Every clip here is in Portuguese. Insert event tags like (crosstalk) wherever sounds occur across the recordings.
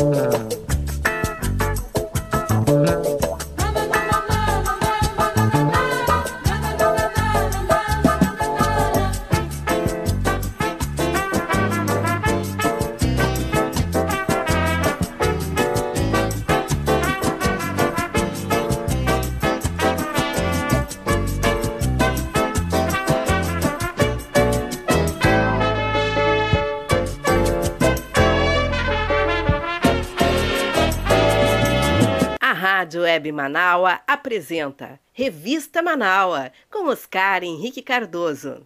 Rádio Web Manaua apresenta Revista Manaua com Oscar Henrique Cardoso.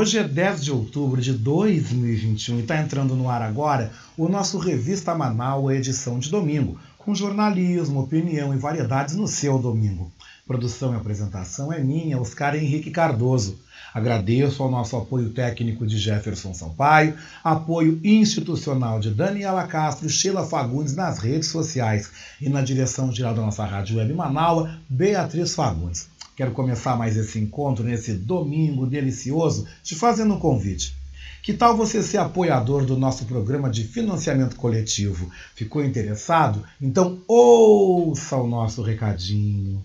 Hoje é 10 de outubro de 2021 e está entrando no ar agora o nosso Revista Manaus, edição de domingo, com jornalismo, opinião e variedades no seu domingo. Produção e apresentação é minha, Oscar Henrique Cardoso. Agradeço ao nosso apoio técnico de Jefferson Sampaio, apoio institucional de Daniela Castro e Sheila Fagundes nas redes sociais e na direção geral da nossa Rádio Web Manaus, Beatriz Fagundes. Quero começar mais esse encontro nesse domingo delicioso te fazendo um convite. Que tal você ser apoiador do nosso programa de financiamento coletivo? Ficou interessado? Então ouça o nosso recadinho.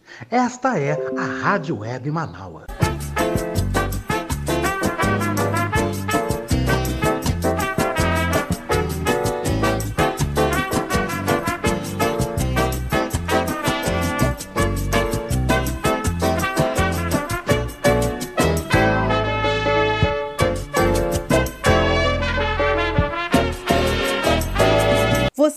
Esta é a Rádio Web Manaus.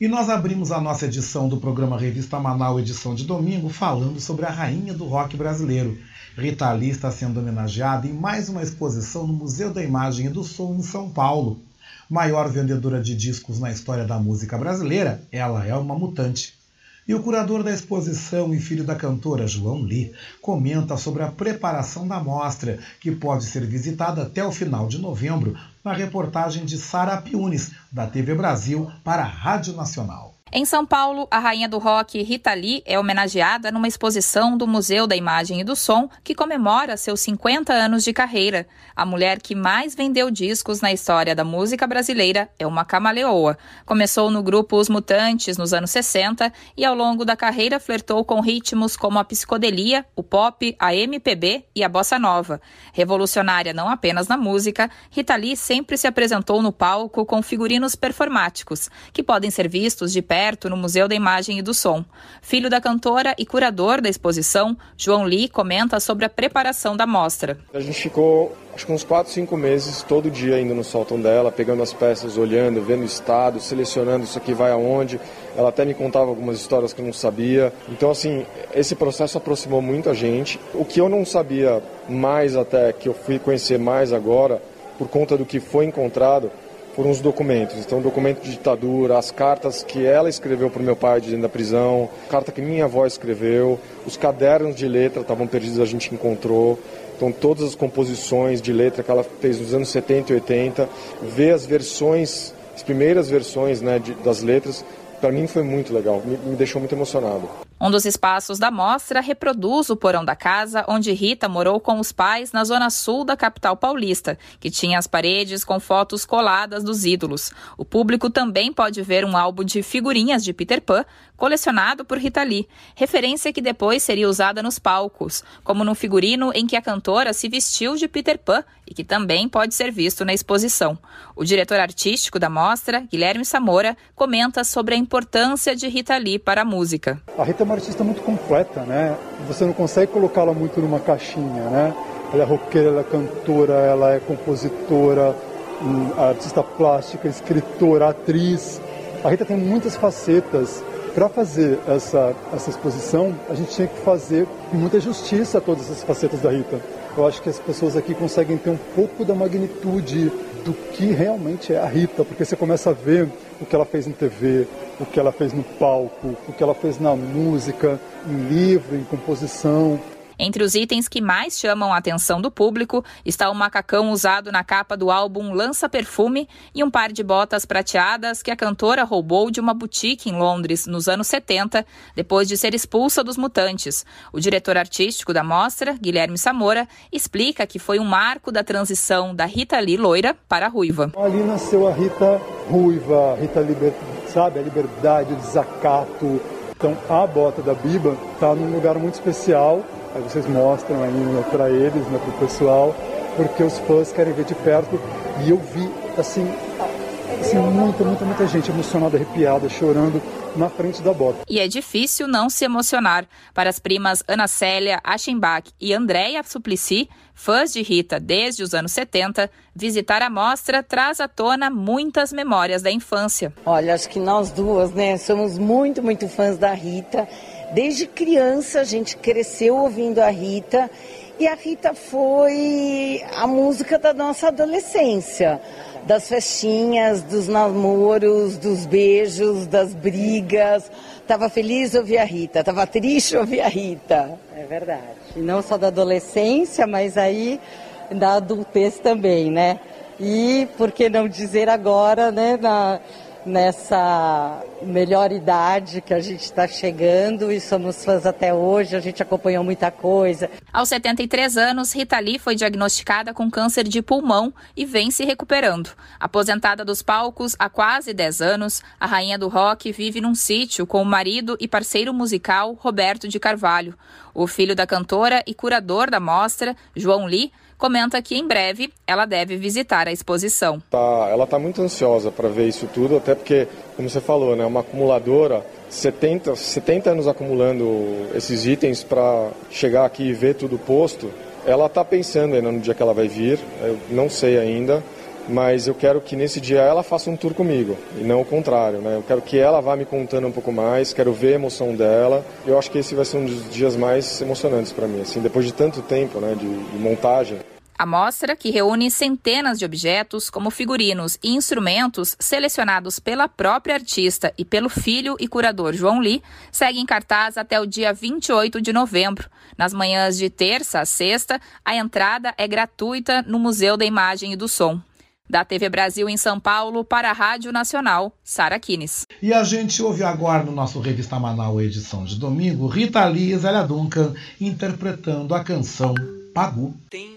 E nós abrimos a nossa edição do programa Revista Manaus, edição de domingo, falando sobre a rainha do rock brasileiro. Rita Lee está sendo homenageada em mais uma exposição no Museu da Imagem e do Som em São Paulo. Maior vendedora de discos na história da música brasileira, ela é uma mutante. E o curador da exposição e filho da cantora, João Lee, comenta sobre a preparação da mostra, que pode ser visitada até o final de novembro, na reportagem de Sara Piunes, da TV Brasil, para a Rádio Nacional. Em São Paulo, a rainha do rock Rita Lee é homenageada numa exposição do Museu da Imagem e do Som que comemora seus 50 anos de carreira. A mulher que mais vendeu discos na história da música brasileira é uma camaleoa. Começou no grupo Os Mutantes nos anos 60 e ao longo da carreira flertou com ritmos como a psicodelia, o pop, a MPB e a bossa nova. Revolucionária não apenas na música, Rita Lee sempre se apresentou no palco com figurinos performáticos, que podem ser vistos de pé no Museu da Imagem e do Som. Filho da cantora e curador da exposição, João Lee comenta sobre a preparação da mostra. A gente ficou acho que uns 4, 5 meses, todo dia indo no sótão dela, pegando as peças, olhando, vendo o estado, selecionando isso aqui vai aonde. Ela até me contava algumas histórias que eu não sabia. Então, assim, esse processo aproximou muito a gente. O que eu não sabia mais até, que eu fui conhecer mais agora, por conta do que foi encontrado, foram os documentos. Então, documento de ditadura, as cartas que ela escreveu para o meu pai dentro da prisão, carta que minha avó escreveu, os cadernos de letra estavam perdidos, a gente encontrou. Então, todas as composições de letra que ela fez nos anos 70 e 80, ver as versões, as primeiras versões né, de, das letras, para mim foi muito legal, me, me deixou muito emocionado. Um dos espaços da mostra reproduz o porão da casa onde Rita morou com os pais na zona sul da capital paulista, que tinha as paredes com fotos coladas dos ídolos. O público também pode ver um álbum de figurinhas de Peter Pan, colecionado por Rita Lee, referência que depois seria usada nos palcos, como no figurino em que a cantora se vestiu de Peter Pan e que também pode ser visto na exposição. O diretor artístico da mostra, Guilherme Samora, comenta sobre a importância de Rita Lee para a música. A Rita uma artista muito completa, né? Você não consegue colocá-la muito numa caixinha, né? Ela é roqueira, ela é cantora, ela é compositora, hum, artista plástica, escritora, atriz. A Rita tem muitas facetas. Para fazer essa, essa exposição, a gente tinha que fazer muita justiça a todas essas facetas da Rita. Eu acho que as pessoas aqui conseguem ter um pouco da magnitude do que realmente é a Rita, porque você começa a ver o que ela fez em TV, o que ela fez no palco, o que ela fez na música, em livro, em composição. Entre os itens que mais chamam a atenção do público está o macacão usado na capa do álbum Lança Perfume e um par de botas prateadas que a cantora roubou de uma boutique em Londres nos anos 70, depois de ser expulsa dos Mutantes. O diretor artístico da mostra, Guilherme Samora, explica que foi um marco da transição da Rita Lee loira para a ruiva. Ali nasceu a Rita ruiva, a Rita liber, sabe, a liberdade, o desacato. Então a bota da Biba está num lugar muito especial Aí vocês mostram aí né, para eles, né, para o pessoal, porque os fãs querem ver de perto. E eu vi, assim, assim, muita, muita, muita gente emocionada, arrepiada, chorando na frente da bota. E é difícil não se emocionar. Para as primas Ana Célia Aschenbach e Andréia Suplicy, fãs de Rita desde os anos 70, visitar a mostra traz à tona muitas memórias da infância. Olha, acho que nós duas, né, somos muito, muito fãs da Rita. Desde criança a gente cresceu ouvindo a Rita e a Rita foi a música da nossa adolescência, das festinhas, dos namoros, dos beijos, das brigas. Tava feliz ouvir a Rita, tava triste ouvir a Rita. É verdade. E não só da adolescência, mas aí da adultez também, né? E por que não dizer agora, né, na nessa melhor idade que a gente está chegando e somos fãs até hoje, a gente acompanhou muita coisa. Aos 73 anos, Rita Lee foi diagnosticada com câncer de pulmão e vem se recuperando. Aposentada dos palcos há quase 10 anos, a rainha do rock vive num sítio com o marido e parceiro musical Roberto de Carvalho. O filho da cantora e curador da mostra, João Lee, comenta que em breve ela deve visitar a exposição. Tá, ela está muito ansiosa para ver isso tudo, até porque, como você falou, né, uma acumuladora, 70, 70 anos acumulando esses itens para chegar aqui e ver tudo posto. Ela está pensando ainda no dia que ela vai vir, eu não sei ainda mas eu quero que nesse dia ela faça um tour comigo e não o contrário, né? Eu quero que ela vá me contando um pouco mais, quero ver a emoção dela. Eu acho que esse vai ser um dos dias mais emocionantes para mim, assim, depois de tanto tempo, né, de, de montagem. A mostra, que reúne centenas de objetos, como figurinos e instrumentos selecionados pela própria artista e pelo filho e curador João Lee, segue em cartaz até o dia 28 de novembro. Nas manhãs de terça a sexta, a entrada é gratuita no Museu da Imagem e do Som. Da TV Brasil em São Paulo para a Rádio Nacional, Sara Kines. E a gente ouve agora no nosso Revista Manaus, edição de domingo, Rita Lee e Zélia Duncan interpretando a canção Pagu. Tem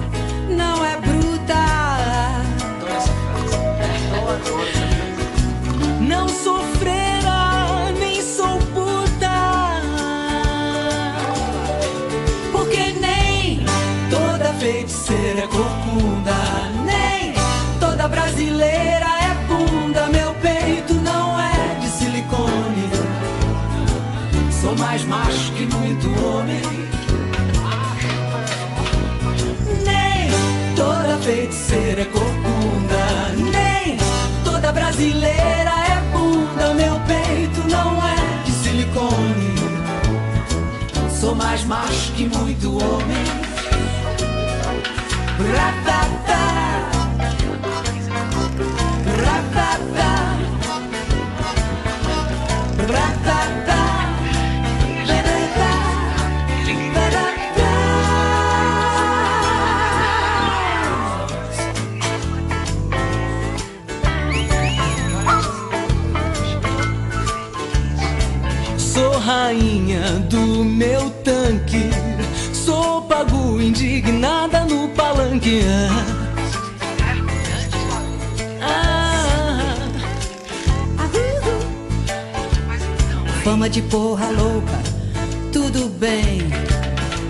brasileira é bunda. Meu peito não é de silicone. Sou mais macho que muito homem. Ratata, do meu tanque. Sou pago indignada no palanque. Ah, Fama de porra louca, tudo bem.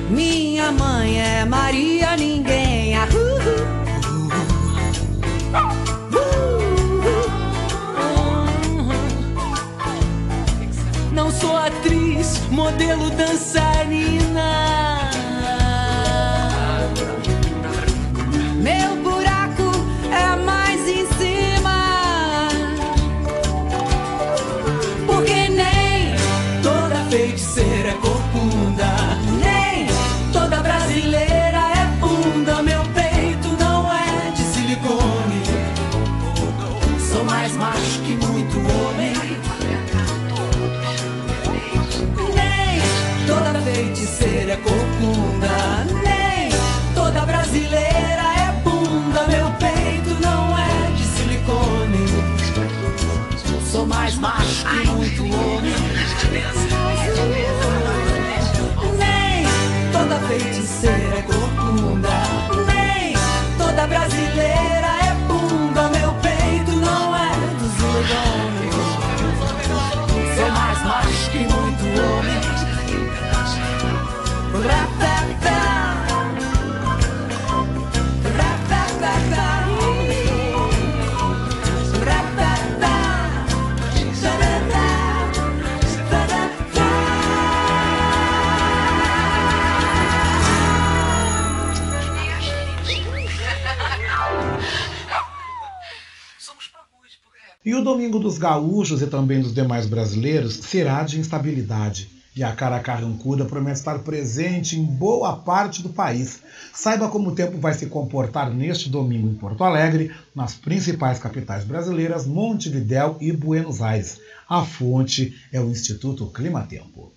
Minha mãe é Maria Ninguém. Ah, sou atriz, modelo dançarina. Feiticeira é corcunda, nem toda brasileira é bunda. Meu peito não é de silicone. Sou mais macho que muito homem. Nem toda feiticeira é corcunda, nem toda brasileira o Domingo dos Gaúchos e também dos demais brasileiros será de instabilidade. E a cara carrancuda promete estar presente em boa parte do país. Saiba como o tempo vai se comportar neste domingo em Porto Alegre, nas principais capitais brasileiras, Montevidéu e Buenos Aires. A fonte é o Instituto Climatempo.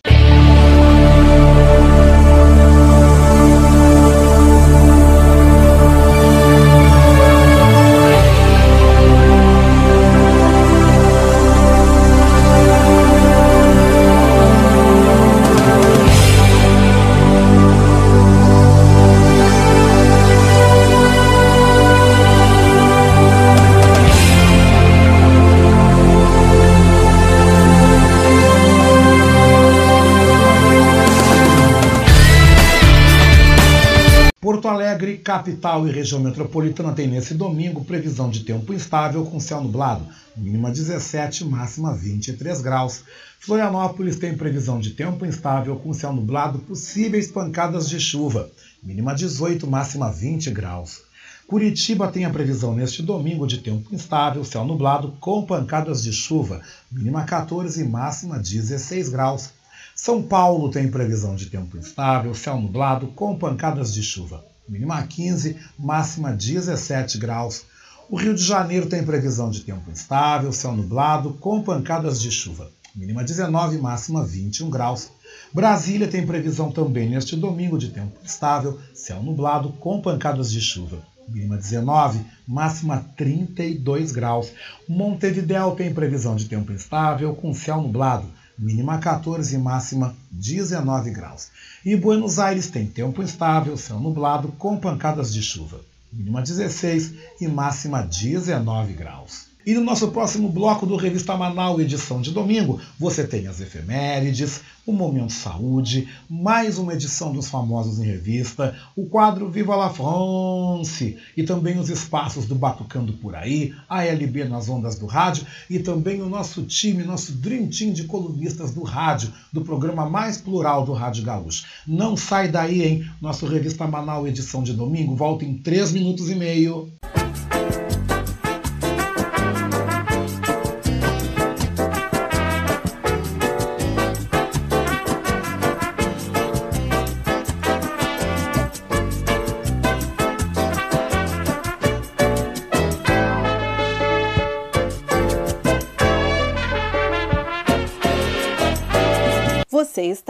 Porto Alegre, capital e região metropolitana tem nesse domingo previsão de tempo instável com céu nublado, mínima 17, máxima 23 graus. Florianópolis tem previsão de tempo instável com céu nublado, possíveis pancadas de chuva, mínima 18, máxima 20 graus. Curitiba tem a previsão neste domingo de tempo instável, céu nublado, com pancadas de chuva, mínima 14 e máxima 16 graus. São Paulo tem previsão de tempo instável, céu nublado, com pancadas de chuva. Mínima 15, máxima 17 graus. O Rio de Janeiro tem previsão de tempo instável, céu nublado, com pancadas de chuva. Mínima 19, máxima 21 graus. Brasília tem previsão também neste domingo de tempo instável, céu nublado, com pancadas de chuva. Mínima 19, máxima 32 graus. Montevidéu tem previsão de tempo instável, com céu nublado mínima 14 e máxima 19 graus. E Buenos Aires tem tempo instável, céu nublado, com pancadas de chuva, mínima 16 e máxima 19 graus. E no nosso próximo bloco do Revista Manaus, edição de domingo, você tem as efemérides, o Momento Saúde, mais uma edição dos Famosos em Revista, o quadro Viva la France e também os espaços do Batucando Por Aí, a LB nas ondas do rádio e também o nosso time, nosso Dream Team de colunistas do rádio, do programa mais plural do Rádio Gaúcho. Não sai daí, hein? Nosso Revista Manaus, edição de domingo, volta em 3 minutos e meio. Você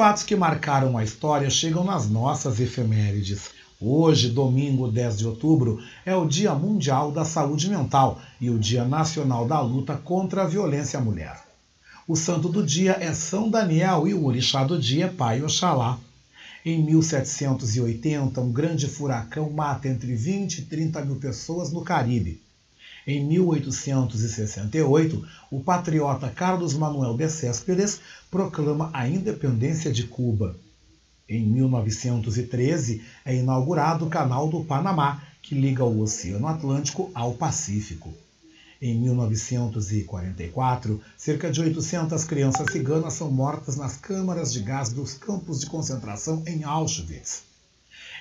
Fatos que marcaram a história chegam nas nossas efemérides. Hoje, domingo 10 de outubro, é o Dia Mundial da Saúde Mental e o Dia Nacional da Luta contra a Violência à Mulher. O santo do dia é São Daniel e o orixá do dia é Pai Oxalá. Em 1780, um grande furacão mata entre 20 e 30 mil pessoas no Caribe. Em 1868, o patriota Carlos Manuel de Céspedes proclama a independência de Cuba. Em 1913, é inaugurado o Canal do Panamá, que liga o Oceano Atlântico ao Pacífico. Em 1944, cerca de 800 crianças ciganas são mortas nas câmaras de gás dos campos de concentração em Auschwitz.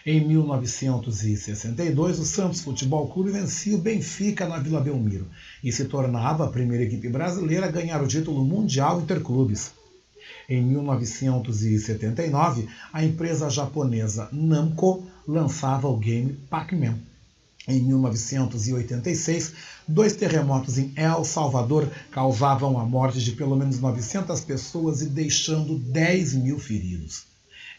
Em 1962, o Santos Futebol Clube vencia o Benfica na Vila Belmiro e se tornava a primeira equipe brasileira a ganhar o título mundial interclubes. Em 1979, a empresa japonesa Namco lançava o game Pac-Man. Em 1986, dois terremotos em El Salvador causavam a morte de pelo menos 900 pessoas e deixando 10 mil feridos.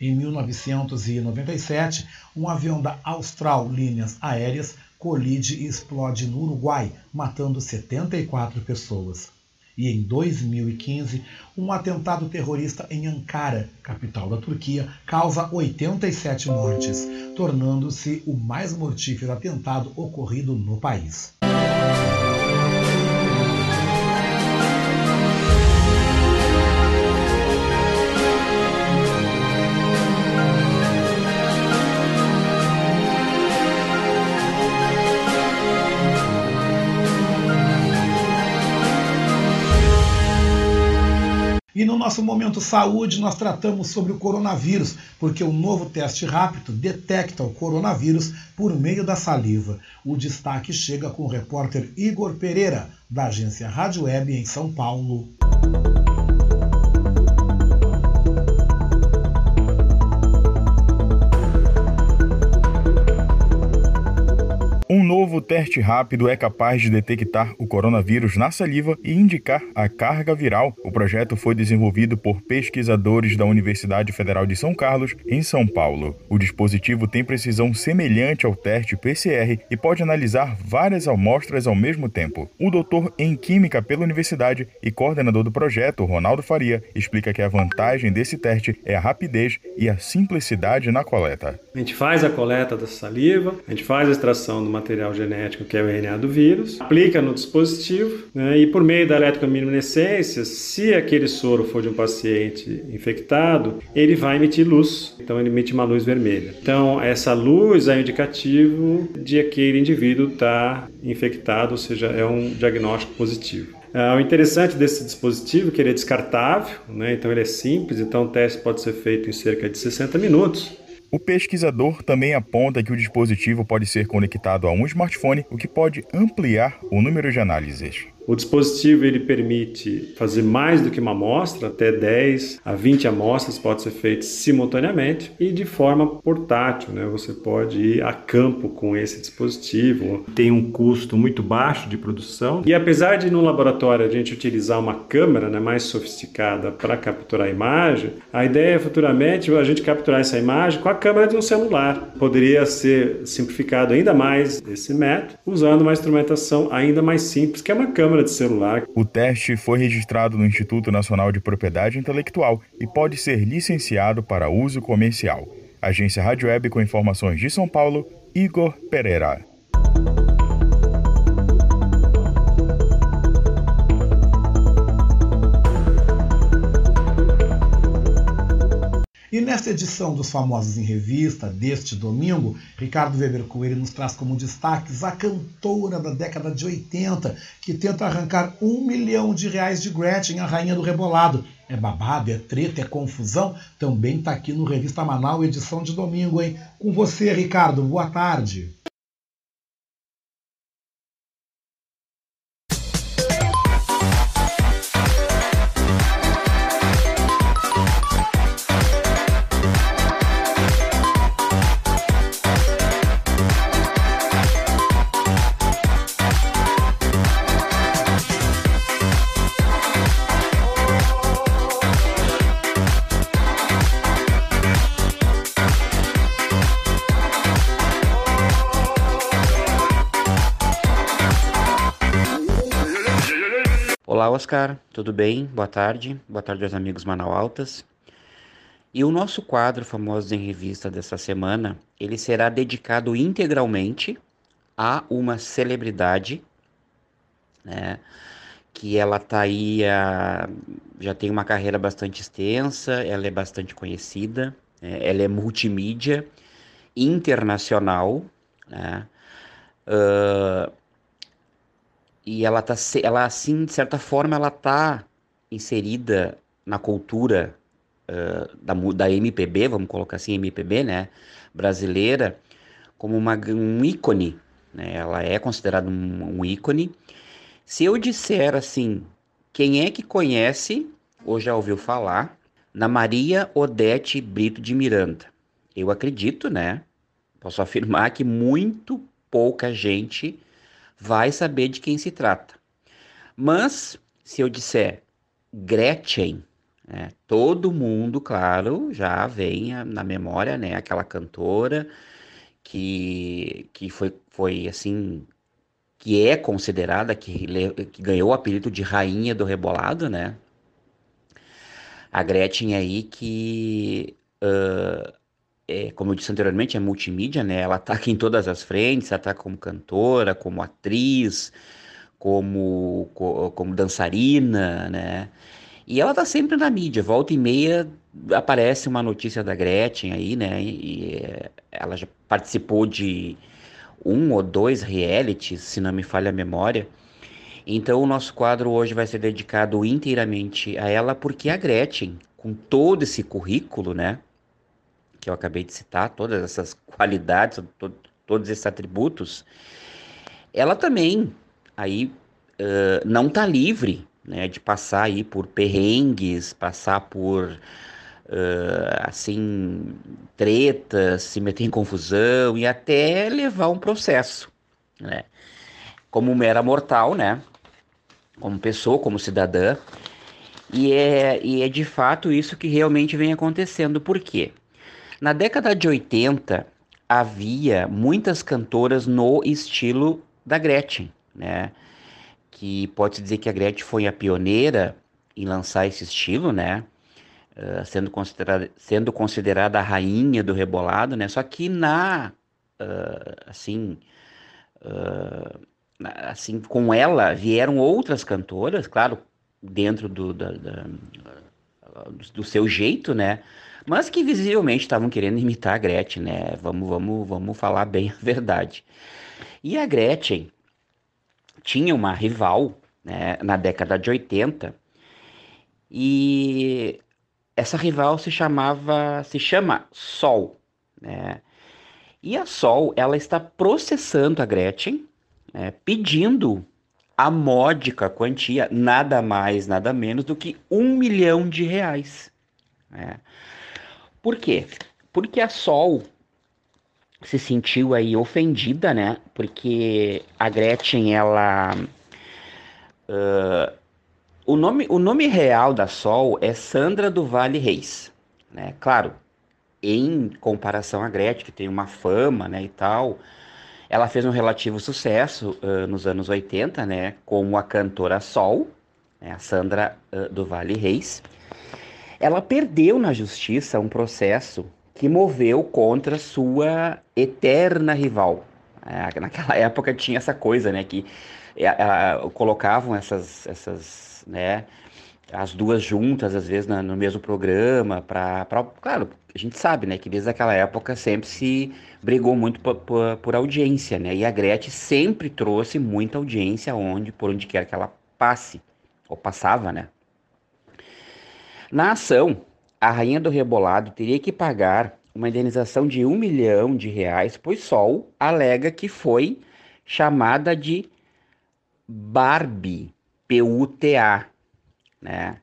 Em 1997, um avião da Austral Linhas Aéreas colide e explode no Uruguai, matando 74 pessoas. E em 2015, um atentado terrorista em Ankara, capital da Turquia, causa 87 mortes, tornando-se o mais mortífero atentado ocorrido no país. Nosso momento saúde, nós tratamos sobre o coronavírus, porque o novo teste rápido detecta o coronavírus por meio da saliva. O destaque chega com o repórter Igor Pereira, da agência Rádio Web em São Paulo. Um novo teste rápido é capaz de detectar o coronavírus na saliva e indicar a carga viral. O projeto foi desenvolvido por pesquisadores da Universidade Federal de São Carlos, em São Paulo. O dispositivo tem precisão semelhante ao teste PCR e pode analisar várias amostras ao mesmo tempo. O doutor em Química pela Universidade e coordenador do projeto, Ronaldo Faria, explica que a vantagem desse teste é a rapidez e a simplicidade na coleta. A gente faz a coleta da saliva, a gente faz a extração do material genético, que é o RNA do vírus, aplica no dispositivo né, e por meio da eletrominescência, se aquele soro for de um paciente infectado, ele vai emitir luz. Então ele emite uma luz vermelha. Então essa luz é indicativo de aquele indivíduo estar tá infectado, ou seja, é um diagnóstico positivo. Uh, o interessante desse dispositivo é que ele é descartável, né? então ele é simples, então o teste pode ser feito em cerca de 60 minutos. O pesquisador também aponta que o dispositivo pode ser conectado a um smartphone, o que pode ampliar o número de análises. O dispositivo ele permite fazer mais do que uma amostra, até 10 a 20 amostras pode ser feito simultaneamente e de forma portátil, né? Você pode ir a campo com esse dispositivo. Tem um custo muito baixo de produção e apesar de no laboratório a gente utilizar uma câmera né, mais sofisticada para capturar a imagem, a ideia é futuramente a gente capturar essa imagem com a câmera de um celular. Poderia ser simplificado ainda mais esse método usando uma instrumentação ainda mais simples, que é uma câmera de celular. O teste foi registrado no Instituto Nacional de Propriedade Intelectual e pode ser licenciado para uso comercial. Agência Rádio Web com informações de São Paulo, Igor Pereira. E nesta edição dos Famosos em Revista deste domingo, Ricardo Weber Coelho nos traz como destaques a cantora da década de 80, que tenta arrancar um milhão de reais de Gretchen, a rainha do rebolado. É babado, é treta, é confusão? Também está aqui no Revista Manaus, edição de domingo, hein? Com você, Ricardo, boa tarde. Oscar, tudo bem? Boa tarde. Boa tarde aos amigos Manaualtas. E o nosso quadro Famosos em Revista dessa semana, ele será dedicado integralmente a uma celebridade, né? Que ela tá aí, a, já tem uma carreira bastante extensa, ela é bastante conhecida, né? ela é multimídia, internacional, né? Uh, e ela tá, ela assim, de certa forma, ela tá inserida na cultura uh, da, da MPB, vamos colocar assim, MPB, né, brasileira, como uma, um ícone, né, ela é considerada um, um ícone. Se eu disser assim, quem é que conhece, ou já ouviu falar, na Maria Odete Brito de Miranda? Eu acredito, né, posso afirmar que muito pouca gente vai saber de quem se trata. Mas, se eu disser Gretchen, né, todo mundo, claro, já vem na memória, né, aquela cantora que, que foi, foi assim, que é considerada, que, que ganhou o apelido de Rainha do Rebolado, né? A Gretchen aí que uh, é, como eu disse anteriormente, é multimídia, né? Ela aqui em todas as frentes, tá como cantora, como atriz, como, como dançarina, né? E ela tá sempre na mídia, volta e meia aparece uma notícia da Gretchen aí, né? E é, ela já participou de um ou dois realities, se não me falha a memória. Então o nosso quadro hoje vai ser dedicado inteiramente a ela, porque a Gretchen, com todo esse currículo, né? Que eu acabei de citar, todas essas qualidades, to todos esses atributos, ela também aí uh, não está livre né, de passar aí por perrengues, passar por uh, assim tretas, se meter em confusão e até levar um processo, né? Como mera mortal, né? Como pessoa, como cidadã. E é, e é de fato isso que realmente vem acontecendo. Por quê? Na década de 80, havia muitas cantoras no estilo da Gretchen, né? Que pode-se dizer que a Gretchen foi a pioneira em lançar esse estilo, né? Uh, sendo, considerada, sendo considerada a rainha do rebolado, né? Só que na, uh, assim, uh, assim, com ela vieram outras cantoras, claro, dentro do, da, da, do seu jeito, né? Mas que visivelmente estavam querendo imitar a Gretchen, né? Vamos, vamos, vamos falar bem a verdade. E a Gretchen tinha uma rival né, na década de 80 e essa rival se chamava, se chama Sol, né? E a Sol, ela está processando a Gretchen, né, pedindo a módica quantia, nada mais, nada menos do que um milhão de reais. Né? Por quê? Porque a Sol se sentiu aí ofendida, né? Porque a Gretchen, ela. Uh, o, nome, o nome real da Sol é Sandra do Vale Reis, né? Claro, em comparação à Gretchen, que tem uma fama, né, e tal, ela fez um relativo sucesso uh, nos anos 80, né, como a cantora Sol, né, a Sandra uh, do Vale Reis. Ela perdeu na justiça um processo que moveu contra sua eterna rival. É, naquela (laughs) época tinha essa coisa, né, que é, colocavam essas, essas, né, as duas juntas às vezes no mesmo programa para, claro, a gente sabe, né, que desde aquela época sempre se brigou muito por, por, por, audiência, né, e a Gretchen sempre trouxe muita audiência onde, por onde quer que ela passe ou passava, né. Na ação, a rainha do rebolado teria que pagar uma indenização de um milhão de reais, pois Sol alega que foi chamada de Barbie, P-U-T-A, né?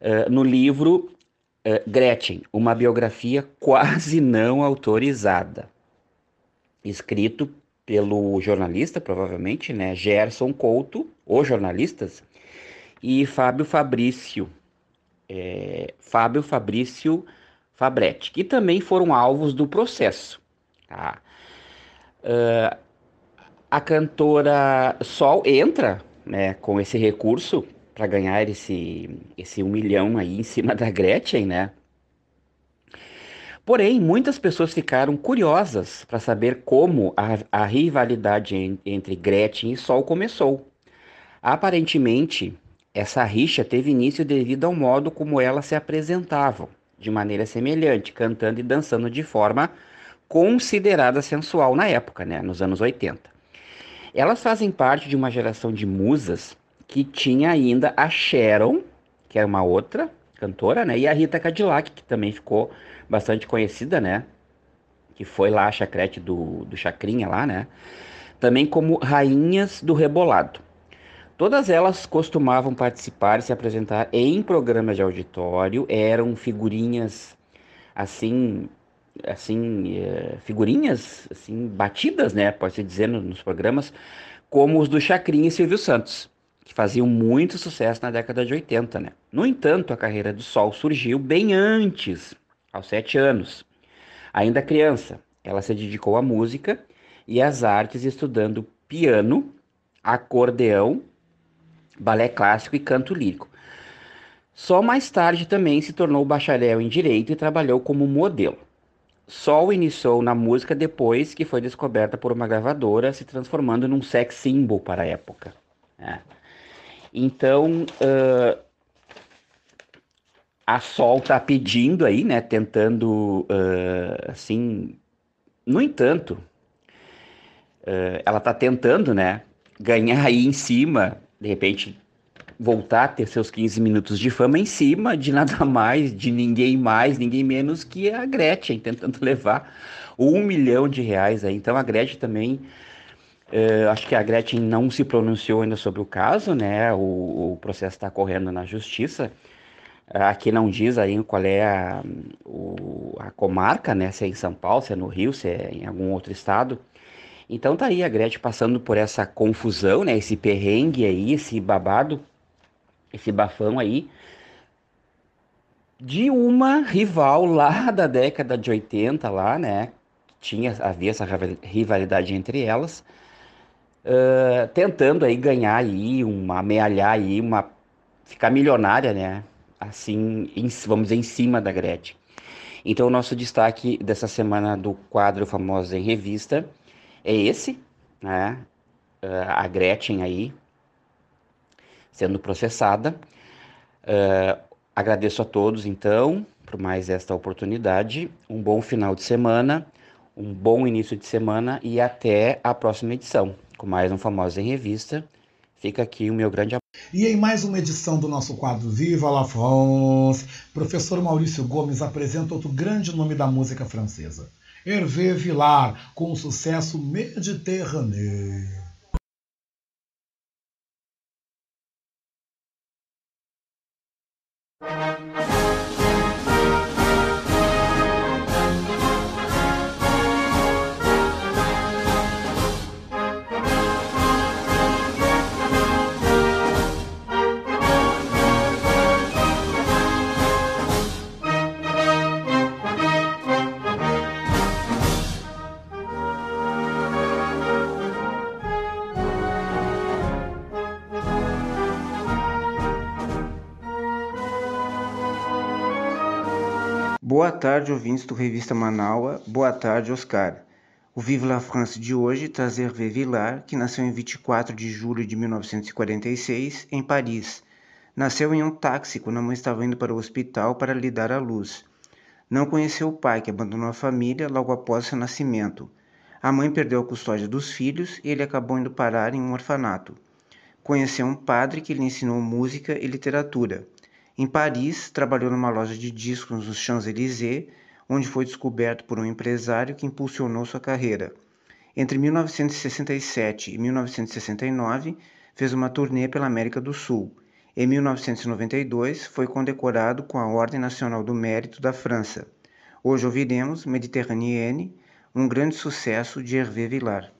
Uh, no livro uh, Gretchen, uma biografia quase não autorizada, escrito pelo jornalista, provavelmente, né, Gerson Couto, os jornalistas, e Fábio Fabrício, é, Fábio Fabrício Fabretti, que também foram alvos do processo. Tá? Uh, a cantora Sol entra né, com esse recurso para ganhar esse, esse um milhão aí em cima da Gretchen, né? Porém, muitas pessoas ficaram curiosas para saber como a, a rivalidade entre Gretchen e Sol começou. Aparentemente, essa rixa teve início devido ao modo como elas se apresentavam, de maneira semelhante, cantando e dançando de forma considerada sensual na época, né, nos anos 80. Elas fazem parte de uma geração de musas que tinha ainda a Sharon, que era uma outra cantora, né, e a Rita Cadillac, que também ficou bastante conhecida, né, que foi lá a chacrete do, do Chacrinha lá, né, também como rainhas do rebolado. Todas elas costumavam participar e se apresentar em programas de auditório, eram figurinhas assim, assim, é, figurinhas assim batidas, né, pode se dizer nos programas, como os do Chacrinha e Silvio Santos que faziam muito sucesso na década de 80, né? No entanto, a carreira do Sol surgiu bem antes, aos sete anos. Ainda criança, ela se dedicou à música e às artes, estudando piano, acordeão, balé clássico e canto lírico. Só mais tarde também se tornou bacharel em direito e trabalhou como modelo. Sol iniciou na música depois que foi descoberta por uma gravadora, se transformando num sex symbol para a época. É. Então, uh, a Sol está pedindo aí, né? Tentando, uh, assim. No entanto, uh, ela está tentando, né? Ganhar aí em cima, de repente, voltar a ter seus 15 minutos de fama em cima de nada (laughs) mais, de ninguém mais, ninguém menos que a Gretchen, tentando (laughs) levar um milhão de reais aí. Então a Gretchen também Uh, acho que a Gretchen não se pronunciou ainda sobre o caso, né? O, o processo está correndo na justiça. Aqui não diz aí qual é a, o, a comarca, né? Se é em São Paulo, se é no Rio, se é em algum outro estado. Então tá aí a Gretchen passando por essa confusão, né? Esse perrengue aí, esse babado, esse bafão aí de uma rival lá (laughs) da década de 80 lá, né? Tinha havia essa rivalidade entre elas uh, tentando aí ganhar aí, uma, amealhar aí, uma, ficar milionária, né? Assim, em, vamos dizer, em cima da Gretchen. Então, o nosso destaque dessa semana do quadro Famosos em Revista é esse, né? Uh, a Gretchen aí sendo processada. Uh, agradeço a todos, então, por mais esta oportunidade. Um bom final de semana, um bom início de semana e até a próxima edição com mais um Famoso em Revista. Fica aqui o meu grande E em mais uma edição do nosso quadro Viva la France, professor Maurício Gomes apresenta outro grande nome da música francesa, Hervé Villard, com o sucesso Mediterrâneo. Boa tarde, ouvintes do Revista Manaua. Boa tarde, Oscar. O Vive la France de hoje traz Hervé Villard, que nasceu em 24 de julho de 1946, em Paris. Nasceu em um táxi quando a mãe estava indo para o hospital para lhe dar à luz. Não conheceu o pai, que abandonou a família logo após seu nascimento. A mãe perdeu a custódia dos filhos e ele acabou indo parar em um orfanato. Conheceu um padre que lhe ensinou música e literatura. Em Paris, trabalhou numa loja de discos nos Champs-Élysées, onde foi descoberto por um empresário que impulsionou sua carreira. Entre 1967 e 1969, fez uma turnê pela América do Sul. Em 1992, foi condecorado com a Ordem Nacional do Mérito da França. Hoje ouviremos Mediterraneenne, um grande sucesso de Hervé Villard.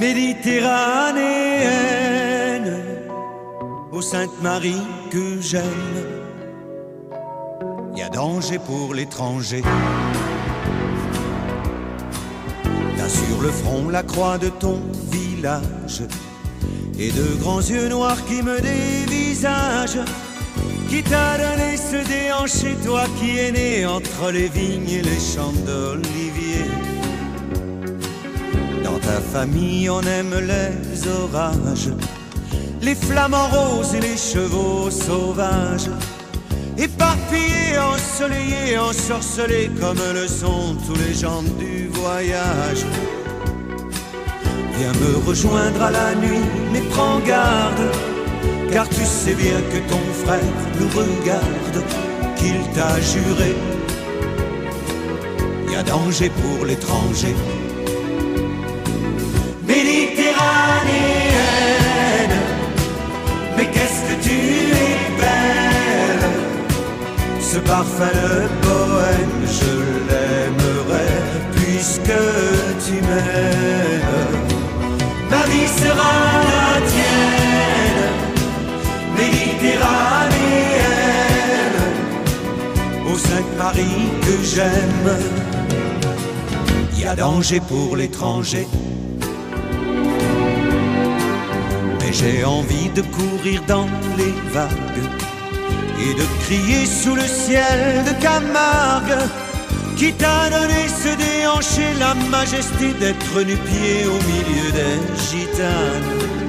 Méditerranéenne, ô Sainte Marie que j'aime. Y a danger pour l'étranger. T'as sur le front la croix de ton village et de grands yeux noirs qui me dévisagent. Qui t'a donné ce déhanché, toi qui es né entre les vignes et les champs d'olivier ta famille, on aime les orages, les flamants roses et les chevaux sauvages. Éparpillés, ensoleillés, ensorcelés comme le sont tous les gens du voyage. Viens me rejoindre à la nuit, mais prends garde car tu sais bien que ton frère nous regarde, qu'il t'a juré. Y a danger pour l'étranger. Mais qu'est-ce que tu es belle. Ce parfum de poème, je l'aimerais puisque tu m'aimes. Ma vie sera la tienne méditerranéenne, ô Sainte Marie que j'aime. Y a danger pour l'étranger. J'ai envie de courir dans les vagues et de crier sous le ciel de Camargue. Qui t'a donné ce déhanché, la majesté d'être nu-pied au milieu des gitanes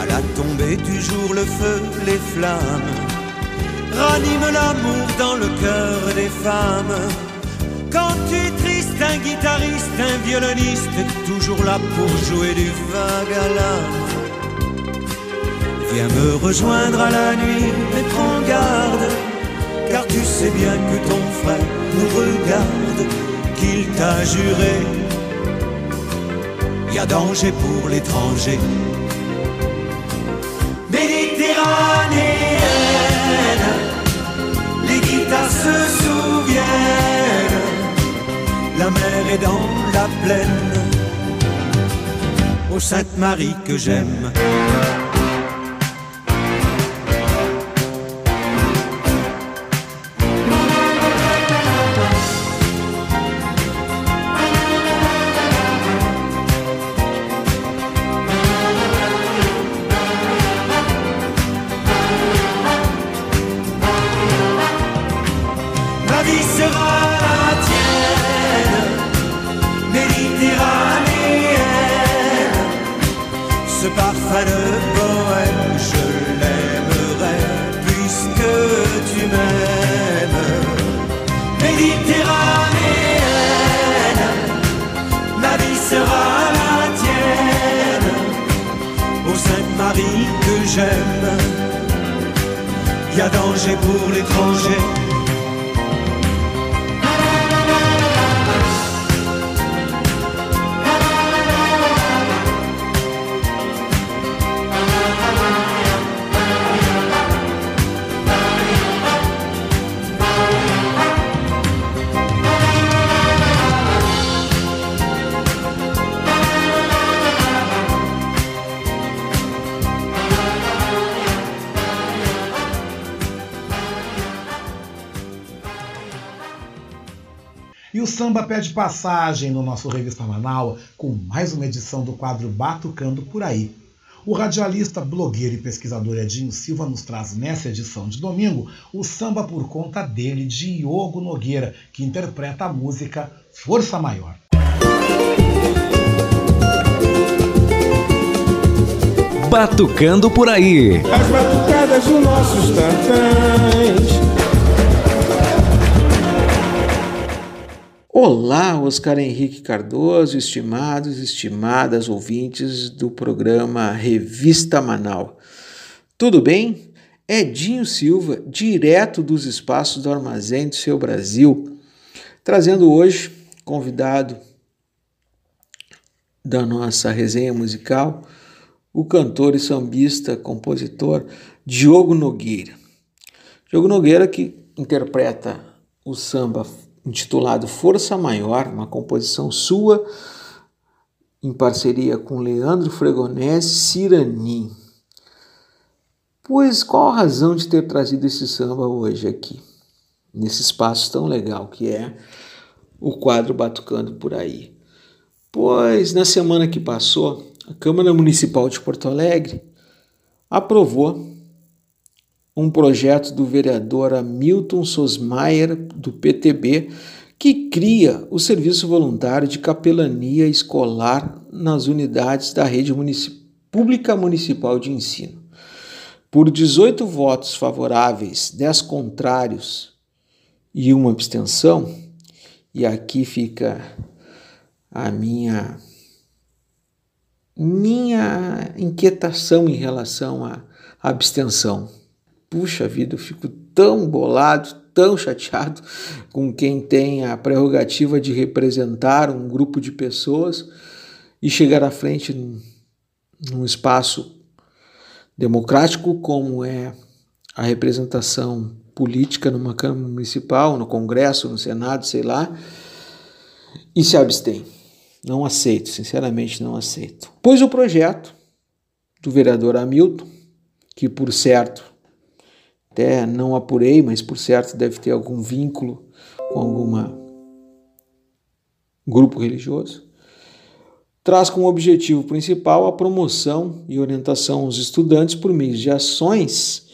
à la tombée du jour, le feu, les flammes raniment l'amour dans le cœur des femmes. Quand tu un guitariste, un violoniste toujours là pour jouer du l'âme. Viens me rejoindre à la nuit, mais prends garde, car tu sais bien que ton frère nous regarde, qu'il t'a juré. Y a danger pour l'étranger méditerranéenne. Les guitares se souviennent, la mer est dans la plaine. Ô Sainte Marie que j'aime. Pede passagem no nosso Revista Manaus com mais uma edição do quadro Batucando por Aí. O radialista, blogueiro e pesquisador Edinho Silva nos traz nessa edição de domingo o samba por conta dele, Diogo Nogueira, que interpreta a música Força Maior. Batucando por aí. As batucadas dos nossos tantãs. Olá, Oscar Henrique Cardoso, estimados estimadas ouvintes do programa Revista Manal. Tudo bem? Edinho Silva, direto dos espaços do Armazém do Seu Brasil, trazendo hoje, convidado da nossa resenha musical, o cantor e sambista, compositor Diogo Nogueira. Diogo Nogueira que interpreta o samba intitulado Força Maior, uma composição sua em parceria com Leandro Fregonese Cirani. Pois qual a razão de ter trazido esse samba hoje aqui, nesse espaço tão legal que é o quadro Batucando por aí? Pois na semana que passou, a Câmara Municipal de Porto Alegre aprovou um projeto do vereador Hamilton Sosmaier, do PTB, que cria o serviço voluntário de capelania escolar nas unidades da rede munici pública municipal de ensino. Por 18 votos favoráveis, 10 contrários e uma abstenção, e aqui fica a minha minha inquietação em relação à abstenção. Puxa vida, eu fico tão bolado, tão chateado com quem tem a prerrogativa de representar um grupo de pessoas e chegar à frente num espaço democrático como é a representação política numa Câmara Municipal, no Congresso, no Senado, sei lá, e se abstém. Não aceito, sinceramente não aceito. Pois o projeto do vereador Hamilton, que por certo, até não apurei, mas por certo deve ter algum vínculo com algum grupo religioso, traz como objetivo principal a promoção e orientação aos estudantes por meio de ações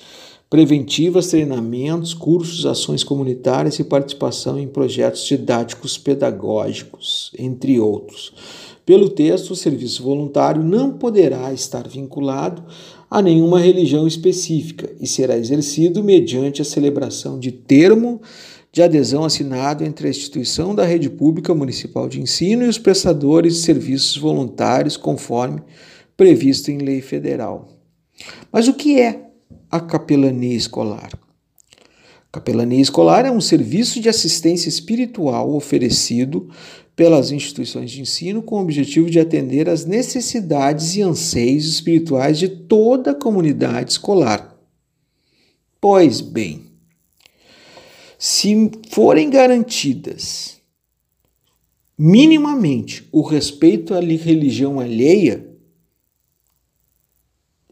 preventivas, treinamentos, cursos, ações comunitárias e participação em projetos didáticos pedagógicos, entre outros. Pelo texto, o serviço voluntário não poderá estar vinculado a nenhuma religião específica e será exercido mediante a celebração de termo de adesão assinado entre a instituição da rede pública municipal de ensino e os prestadores de serviços voluntários, conforme previsto em lei federal. Mas o que é a capelania escolar? Capelania escolar é um serviço de assistência espiritual oferecido pelas instituições de ensino com o objetivo de atender às necessidades e anseios espirituais de toda a comunidade escolar. Pois bem, se forem garantidas minimamente o respeito à religião alheia,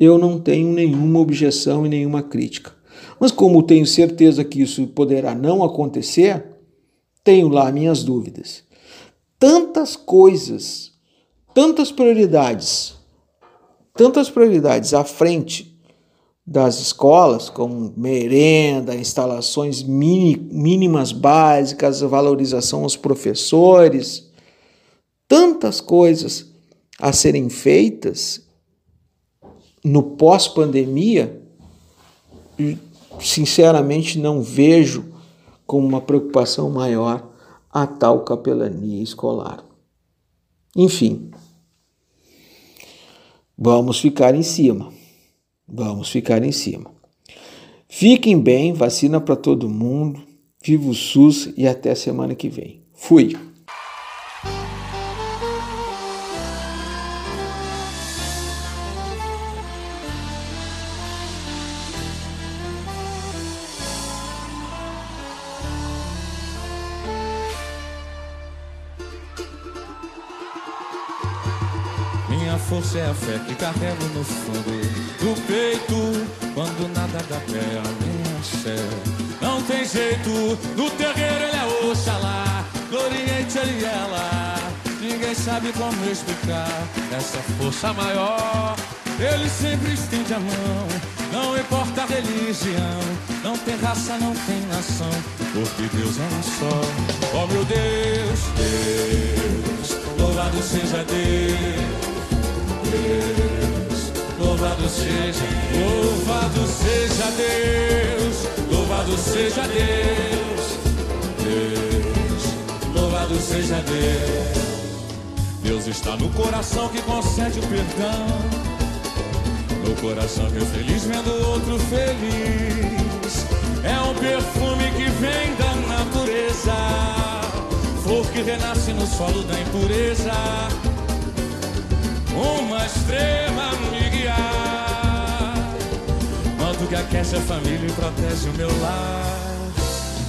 eu não tenho nenhuma objeção e nenhuma crítica. Mas como tenho certeza que isso poderá não acontecer, tenho lá minhas dúvidas. Tantas coisas, tantas prioridades, tantas prioridades à frente das escolas, como merenda, instalações mínimas básicas, valorização aos professores, tantas coisas a serem feitas no pós-pandemia, sinceramente não vejo como uma preocupação maior a tal capelania escolar. Enfim, vamos ficar em cima. Vamos ficar em cima. Fiquem bem, vacina para todo mundo. Viva o SUS e até semana que vem. Fui. Fé que carrego no fundo do peito. Quando nada dá pé, a minha fé. Não tem jeito, no terreiro ele é Oxalá, Gloriente ele é lá. Ninguém sabe como explicar essa força maior. Ele sempre estende a mão, não importa a religião. Não tem raça, não tem nação, porque Deus é um só. Oh meu Deus, Deus, louvado seja Deus. Deus. Louvado seja, louvado seja Deus, louvado seja Deus, Deus, louvado seja Deus. Deus está no coração que concede o perdão, no coração que é feliz vendo outro feliz. É um perfume que vem da natureza, flor que renasce no solo da impureza uma estrela me guiar. Manto que aquece a família e protege o meu lar.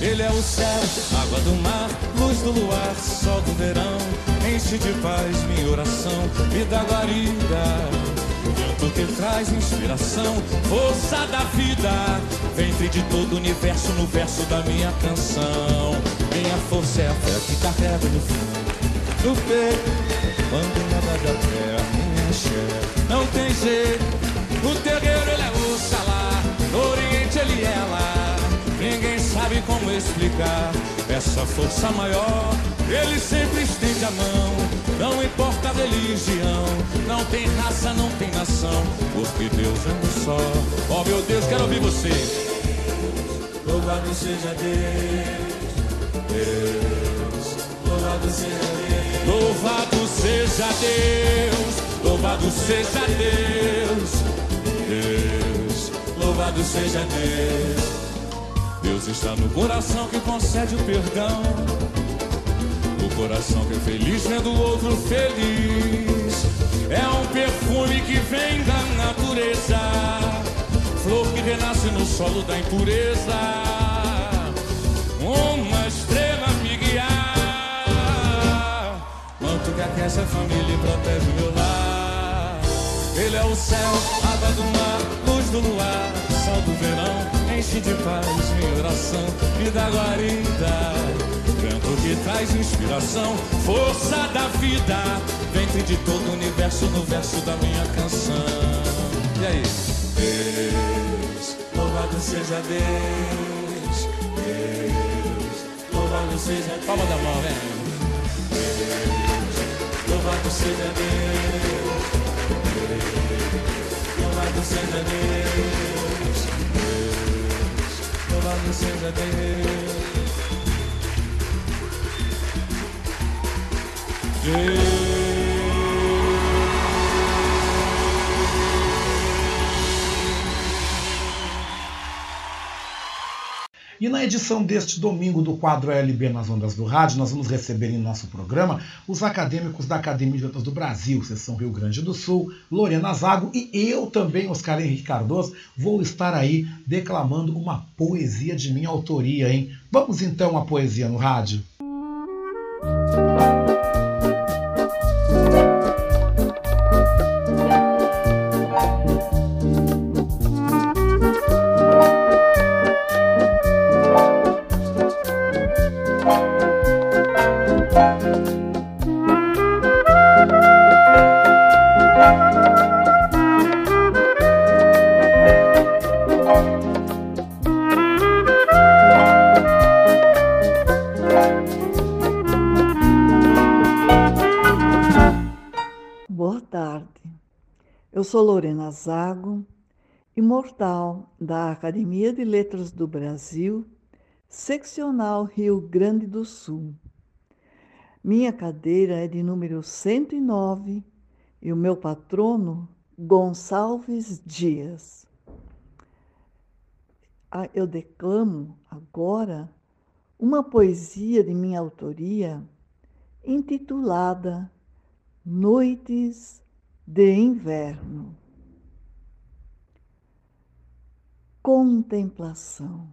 Ele é o céu, água do mar, luz do luar, sol do verão. Enche de paz minha oração, vida guarida vento que traz inspiração, força da vida, ventre de todo o universo no verso da minha canção. Minha força é a fé que carrega no fundo do peito, quando nada da terra me enche. Não tem jeito, no terreiro ele é o salá, no oriente ele é lá. Ninguém sabe como explicar essa força maior. Ele sempre estende a mão, não importa a religião, não tem raça, não tem nação, porque Deus é um só. Oh meu Deus, quero ouvir você. Louvado seja Deus, Deus, louvado seja Deus, louvado seja Deus, louvado seja Deus, Deus, louvado seja Deus. Deus está no coração que concede o perdão. O coração que é feliz vendo o outro feliz. É um perfume que vem da natureza. Flor que renasce no solo da impureza. Uma estrela me guiar. Manto que aquece a família e protege o meu lar. Ele é o céu, água do mar, luz do luar, sol do verão enche de paz minha oração, me dá guarida. Vento que traz inspiração, força da vida, ventre de todo o universo no verso da minha canção. E aí? Deus, louvado seja Deus, Deus, louvado seja Palma da mão, vem. Deus, louvado seja Deus, Deus, louvado seja Deus louvado E na edição deste domingo do quadro LB nas Ondas do Rádio, nós vamos receber em nosso programa os acadêmicos da Academia de Letras do Brasil, Seção Rio Grande do Sul, Lorena Zago e eu também, Oscar Henrique Cardoso, vou estar aí declamando uma poesia de minha autoria, hein? Vamos então à poesia no rádio? Sou Lorena Zago, imortal da Academia de Letras do Brasil, seccional Rio Grande do Sul. Minha cadeira é de número 109 e o meu patrono, Gonçalves Dias. Ah, eu declamo agora uma poesia de minha autoria intitulada Noites de inverno. Contemplação.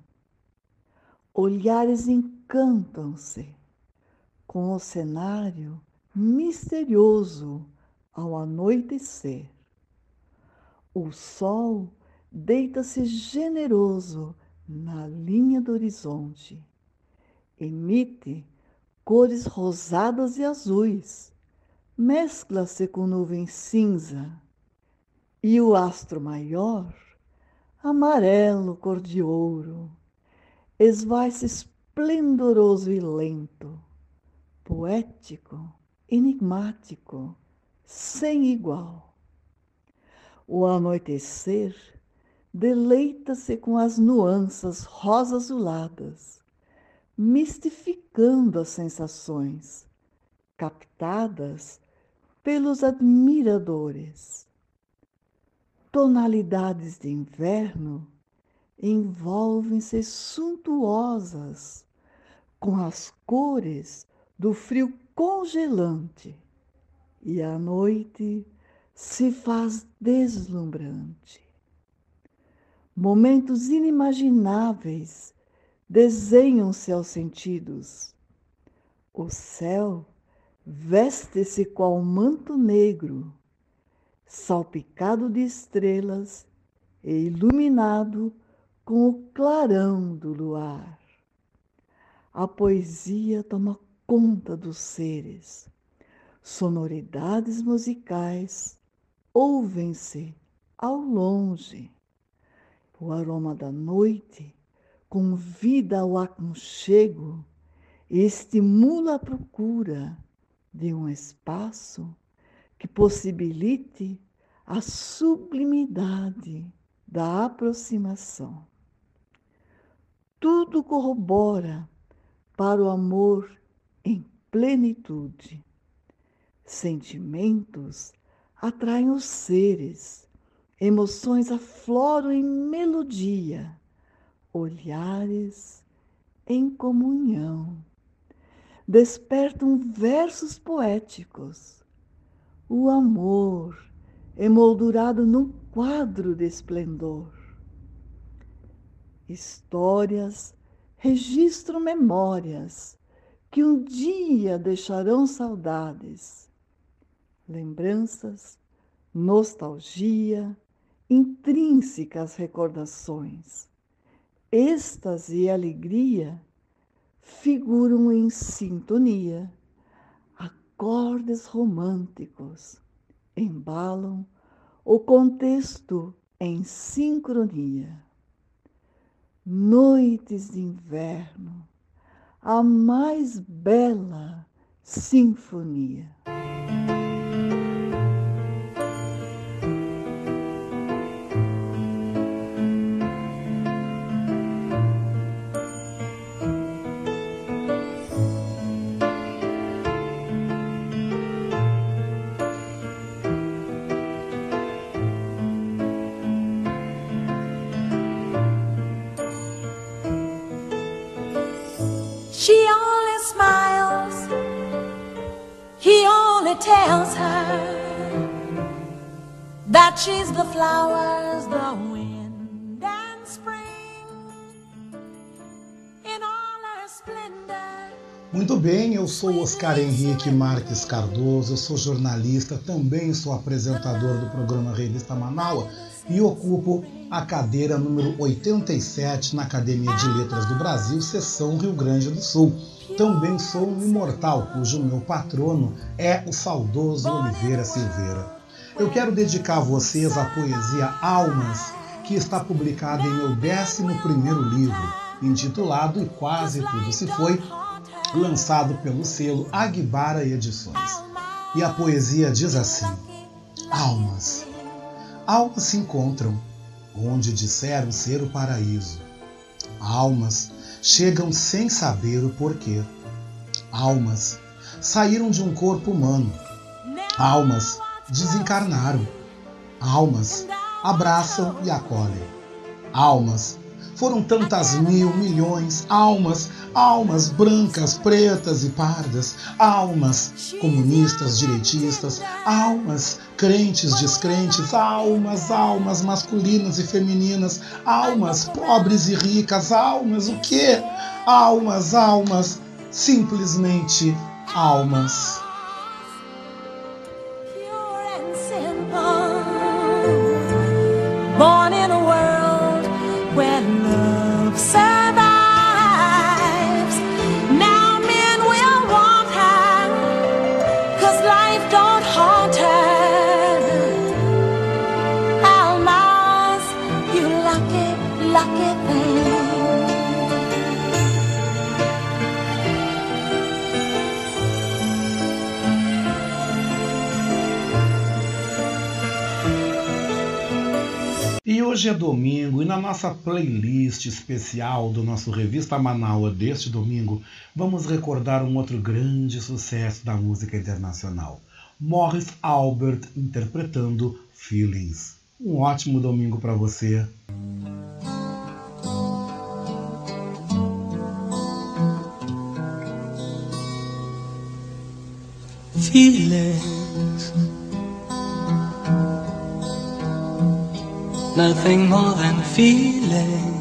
Olhares encantam-se com o cenário misterioso ao anoitecer. O sol deita-se generoso na linha do horizonte, emite cores rosadas e azuis mescla-se com nuvem cinza e o astro maior, amarelo cor de ouro, esvai-se esplendoroso e lento, poético, enigmático, sem igual. O anoitecer deleita-se com as nuances rosa-azuladas, mistificando as sensações captadas pelos admiradores. Tonalidades de inverno envolvem-se suntuosas com as cores do frio congelante e a noite se faz deslumbrante. Momentos inimagináveis desenham-se aos sentidos. O céu veste-se qual manto negro, salpicado de estrelas e iluminado com o clarão do luar. A poesia toma conta dos seres. Sonoridades musicais ouvem-se ao longe. O aroma da noite convida ao aconchego e estimula a procura de um espaço que possibilite a sublimidade da aproximação. Tudo corrobora para o amor em plenitude. Sentimentos atraem os seres, emoções afloram em melodia, olhares em comunhão. Despertam versos poéticos. O amor emoldurado num quadro de esplendor. Histórias registram memórias que um dia deixarão saudades, lembranças, nostalgia, intrínsecas recordações. Êxtase e alegria figuram em sintonia, acordes românticos embalam o contexto em sincronia. Noites de inverno, a mais bela sinfonia. Tells her that she's the flowers, the wind and spring in all her splendor. Muito bem, eu sou Oscar Henrique Marques Cardoso, eu sou jornalista, também sou apresentador do programa Revista Manaua e ocupo a cadeira número 87 na Academia de Letras do Brasil, seção Rio Grande do Sul. Também sou um imortal, cujo meu patrono é o saudoso Oliveira Silveira. Eu quero dedicar a vocês a poesia Almas, que está publicada em meu 11 livro, intitulado E Quase Tudo Se Foi, lançado pelo selo Aguibara Edições. E a poesia diz assim: Almas. Almas se encontram onde disseram ser o paraíso. Almas chegam sem saber o porquê. Almas saíram de um corpo humano. Almas desencarnaram. Almas abraçam e acolhem. Almas foram tantas mil, milhões, almas, almas brancas, pretas e pardas, almas comunistas, direitistas, almas crentes, descrentes, almas, almas masculinas e femininas, almas pobres e ricas, almas o quê? Almas, almas, simplesmente almas. Born hoje é domingo e na nossa playlist especial do nosso Revista Manaua deste domingo, vamos recordar um outro grande sucesso da música internacional. Morris Albert interpretando Feelings. Um ótimo domingo para você. feelings. Nothing more than feeling.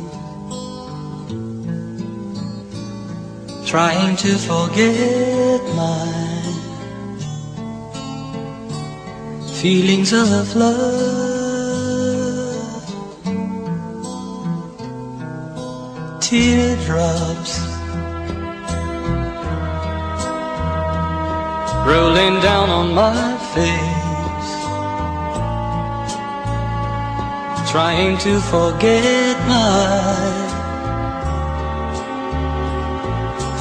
trying to forget my feelings of love. Teardrops rolling down on my face, trying to forget my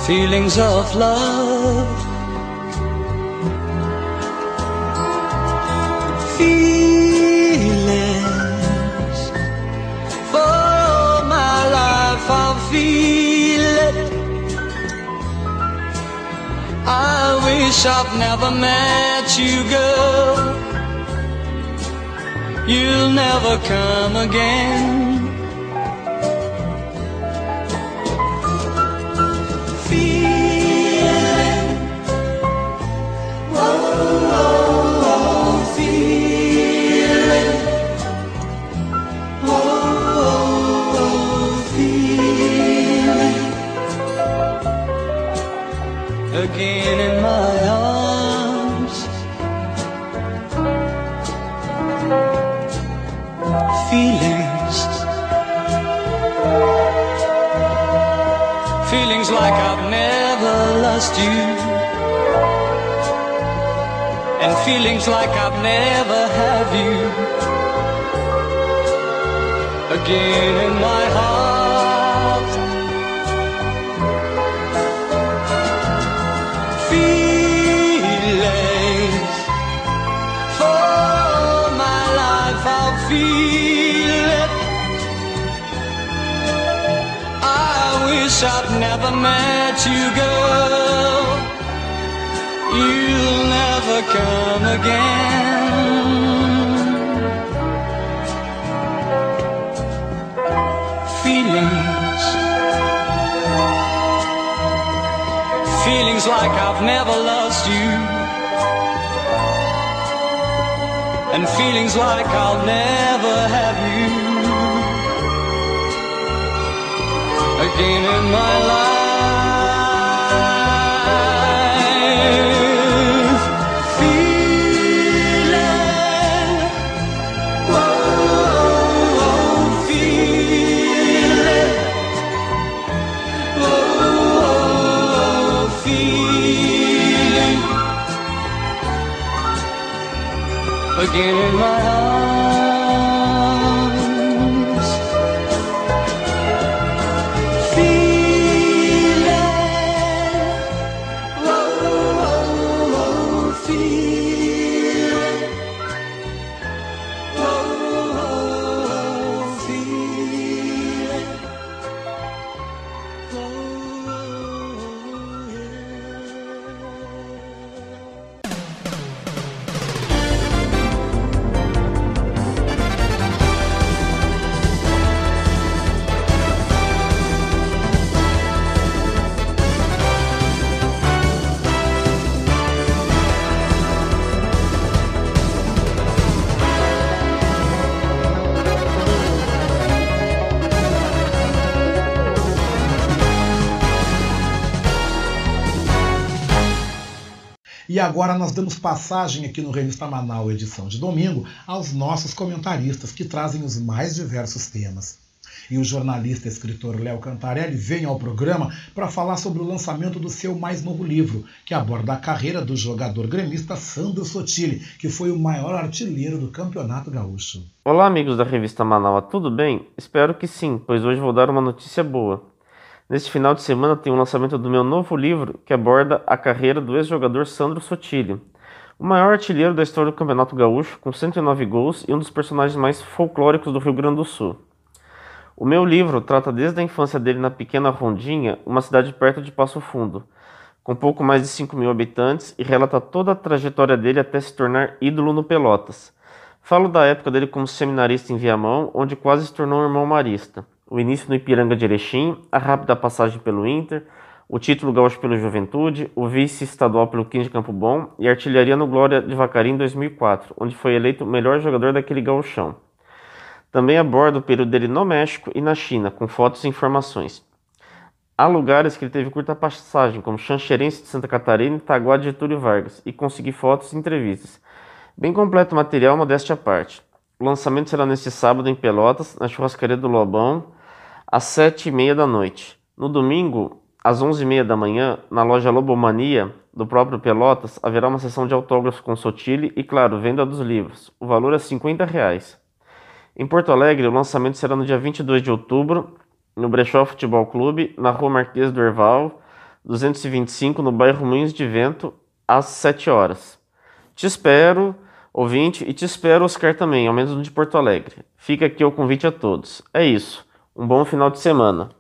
feelings of love. Feelings for my life I'll feel it. I wish I've never met you, girl. You'll never come again. Never you. And feelings like I've never had you. Again in my heart. Feelings. For my life I'll feel it. I wish I'd never met you, girl. Again. Feelings, feelings like I've never lost you, and feelings like I'll never have you again in my life. Again in my E agora nós damos passagem aqui no Revista Manaus, edição de domingo, aos nossos comentaristas que trazem os mais diversos temas. E o jornalista e escritor Léo Cantarelli vem ao programa para falar sobre o lançamento do seu mais novo livro, que aborda a carreira do jogador gremista Sandro Sotile, que foi o maior artilheiro do Campeonato Gaúcho. Olá, amigos da revista Manaus, tudo bem? Espero que sim, pois hoje vou dar uma notícia boa. Neste final de semana tem o lançamento do meu novo livro que aborda a carreira do ex-jogador Sandro Sotile, o maior artilheiro da história do Campeonato Gaúcho, com 109 gols e um dos personagens mais folclóricos do Rio Grande do Sul. O meu livro trata desde a infância dele na pequena Rondinha, uma cidade perto de Passo Fundo, com pouco mais de 5 mil habitantes, e relata toda a trajetória dele até se tornar ídolo no Pelotas. Falo da época dele como seminarista em Viamão, onde quase se tornou um irmão marista o início no Ipiranga de Erechim, a rápida passagem pelo Inter, o título gaúcho pelo Juventude, o vice-estadual pelo 15 de Campo Bom e a artilharia no Glória de Vacarim em 2004, onde foi eleito o melhor jogador daquele gauchão. Também aborda o período dele no México e na China, com fotos e informações. Há lugares que ele teve curta passagem, como Xanxerense de Santa Catarina e Taguá de Getúlio Vargas, e consegui fotos e entrevistas. Bem completo o material, modéstia à parte. O lançamento será neste sábado em Pelotas, na churrascaria do Lobão, às sete e meia da noite. No domingo, às onze e meia da manhã, na loja Lobomania, do próprio Pelotas, haverá uma sessão de autógrafos com Sotile e, claro, venda dos livros. O valor é 50 reais. Em Porto Alegre, o lançamento será no dia 22 de outubro, no Brechó Futebol Clube, na rua Marquês do Herval, 225, no bairro Moinhos de Vento, às 7 horas. Te espero, ouvinte, e te espero, Oscar, também, ao menos no de Porto Alegre. Fica aqui o convite a todos. É isso. Um bom final de semana.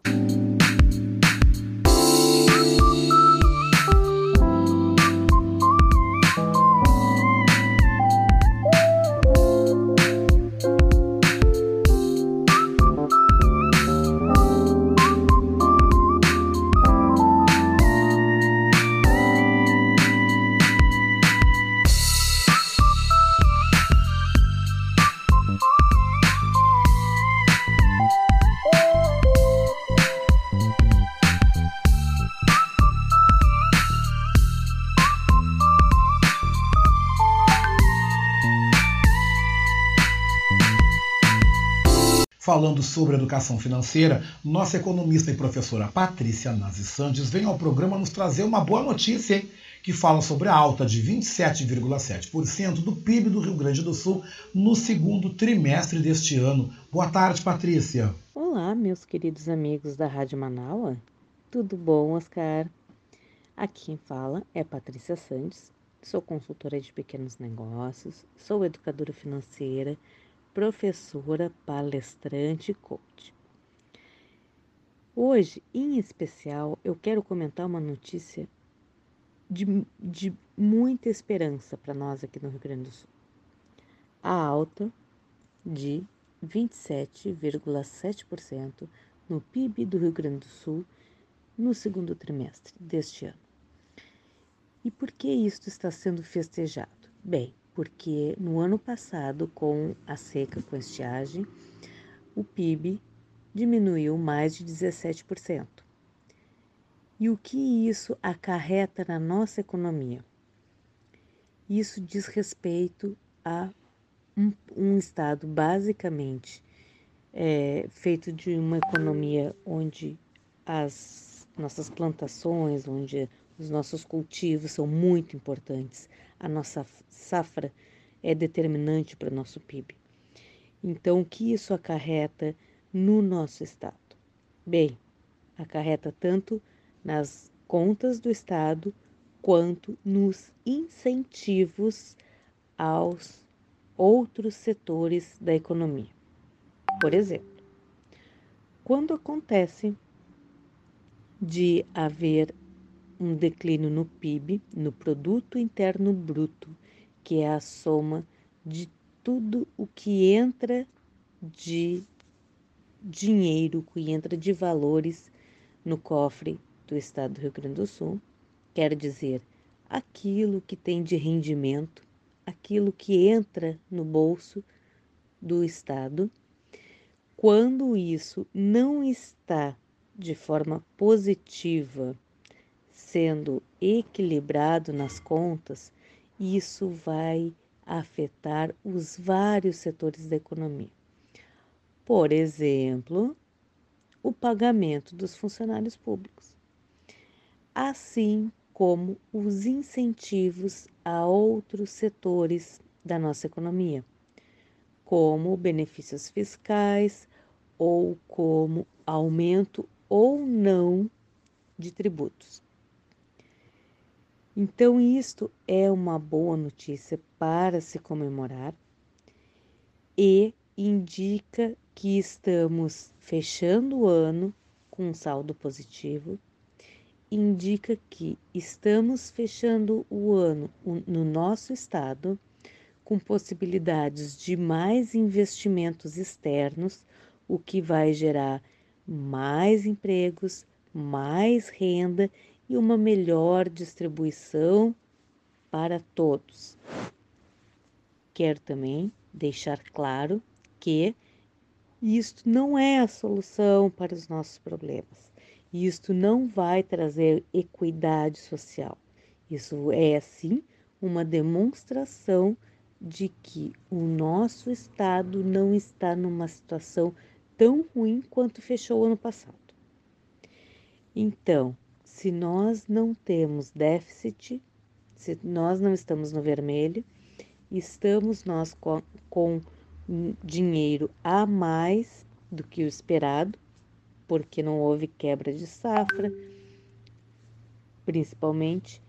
Sobre educação financeira, nossa economista e professora Patrícia Nazi Santos vem ao programa nos trazer uma boa notícia, hein? que fala sobre a alta de 27,7% do PIB do Rio Grande do Sul no segundo trimestre deste ano. Boa tarde, Patrícia. Olá, meus queridos amigos da Rádio Manaua. Tudo bom, Oscar? Aqui quem fala é Patrícia Santos, sou consultora de pequenos negócios, sou educadora financeira, professora, palestrante e coach. Hoje, em especial, eu quero comentar uma notícia de, de muita esperança para nós aqui no Rio Grande do Sul. A alta de 27,7% no PIB do Rio Grande do Sul no segundo trimestre deste ano. E por que isso está sendo festejado? Bem, porque no ano passado, com a seca, com estiagem, o PIB diminuiu mais de 17%. E o que isso acarreta na nossa economia? Isso diz respeito a um, um Estado basicamente é, feito de uma economia onde as nossas plantações, onde os nossos cultivos são muito importantes, a nossa safra é determinante para o nosso PIB. Então, o que isso acarreta no nosso Estado? Bem, acarreta tanto nas contas do Estado quanto nos incentivos aos outros setores da economia. Por exemplo, quando acontece de haver um declínio no PIB, no produto interno bruto, que é a soma de tudo o que entra de dinheiro, que entra de valores no cofre do estado do Rio Grande do Sul, quer dizer, aquilo que tem de rendimento, aquilo que entra no bolso do estado, quando isso não está de forma positiva sendo equilibrado nas contas, isso vai afetar os vários setores da economia. Por exemplo, o pagamento dos funcionários públicos, assim como os incentivos a outros setores da nossa economia, como benefícios fiscais ou como aumento ou não de tributos. Então, isto é uma boa notícia para se comemorar e indica que estamos fechando o ano com um saldo positivo, indica que estamos fechando o ano no nosso estado com possibilidades de mais investimentos externos, o que vai gerar mais empregos, mais renda e uma melhor distribuição para todos. Quero também deixar claro que isto não é a solução para os nossos problemas. Isto não vai trazer equidade social. Isso é, sim, uma demonstração de que o nosso Estado não está numa situação tão ruim quanto fechou ano passado. Então, se nós não temos déficit, se nós não estamos no vermelho, estamos nós com, com dinheiro a mais do que o esperado, porque não houve quebra de safra, principalmente.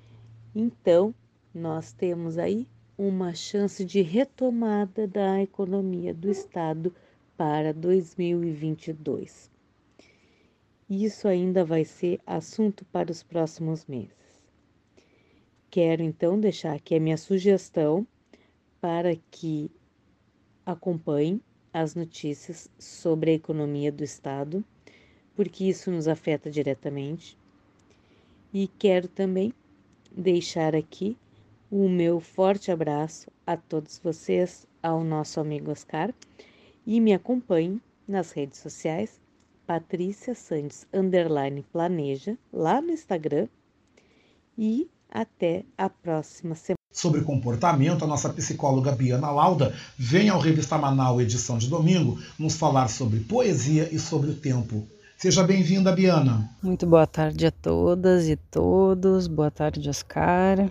Então, nós temos aí uma chance de retomada da economia do Estado para 2022. Isso ainda vai ser assunto para os próximos meses. Quero então deixar aqui a minha sugestão para que acompanhem as notícias sobre a economia do Estado, porque isso nos afeta diretamente. E quero também deixar aqui o meu forte abraço a todos vocês, ao nosso amigo Oscar, e me acompanhe nas redes sociais, Patrícia Santos underline planeja, lá no Instagram, e até a próxima semana. Sobre comportamento, a nossa psicóloga Biana Lauda vem ao Revista Manaus, edição de domingo, nos falar sobre poesia e sobre o tempo. Seja bem-vinda, Biana. Muito boa tarde a todas e todos. Boa tarde, Oscar.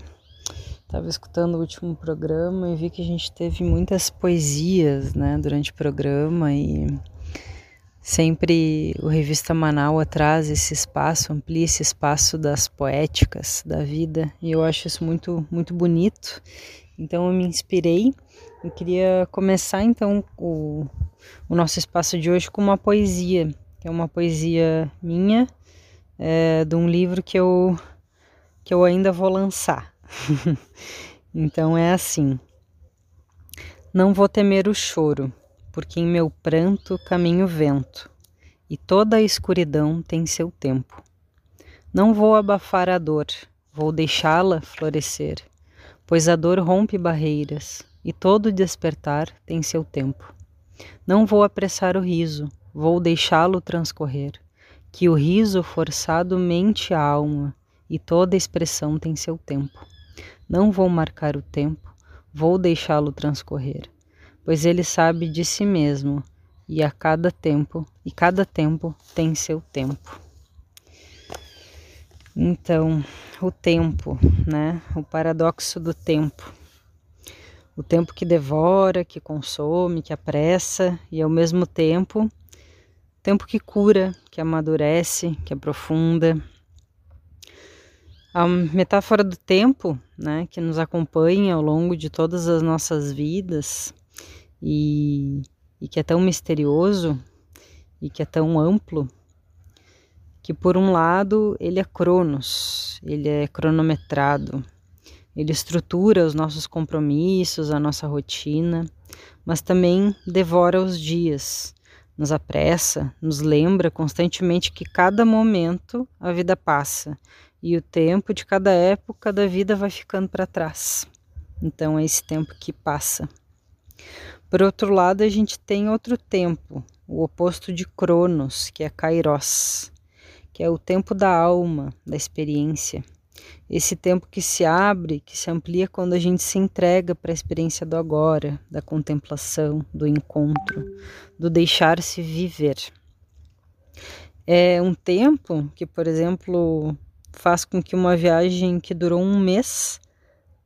Estava escutando o último programa e vi que a gente teve muitas poesias, né, durante o programa e sempre o Revista Manaus traz esse espaço, amplia esse espaço das poéticas da vida e eu acho isso muito, muito bonito. Então eu me inspirei e queria começar então o, o nosso espaço de hoje com uma poesia, que é uma poesia minha, é, de um livro que eu, que eu ainda vou lançar. (laughs) então é assim: Não vou temer o choro, porque em meu pranto caminha o vento, e toda a escuridão tem seu tempo. Não vou abafar a dor, vou deixá-la florescer, pois a dor rompe barreiras, e todo despertar tem seu tempo. Não vou apressar o riso, vou deixá-lo transcorrer, que o riso forçado mente a alma, e toda expressão tem seu tempo. Não vou marcar o tempo, vou deixá-lo transcorrer, pois ele sabe de si mesmo e a cada tempo, e cada tempo tem seu tempo. Então, o tempo, né? O paradoxo do tempo. O tempo que devora, que consome, que apressa e ao mesmo tempo, tempo que cura, que amadurece, que aprofunda, a metáfora do tempo, né, que nos acompanha ao longo de todas as nossas vidas e, e que é tão misterioso e que é tão amplo, que por um lado ele é cronos, ele é cronometrado, ele estrutura os nossos compromissos, a nossa rotina, mas também devora os dias, nos apressa, nos lembra constantemente que cada momento a vida passa e o tempo de cada época da vida vai ficando para trás. Então é esse tempo que passa. Por outro lado, a gente tem outro tempo, o oposto de Cronos, que é Kairos, que é o tempo da alma, da experiência. Esse tempo que se abre, que se amplia quando a gente se entrega para a experiência do agora, da contemplação, do encontro, do deixar-se viver. É um tempo que, por exemplo, faz com que uma viagem que durou um mês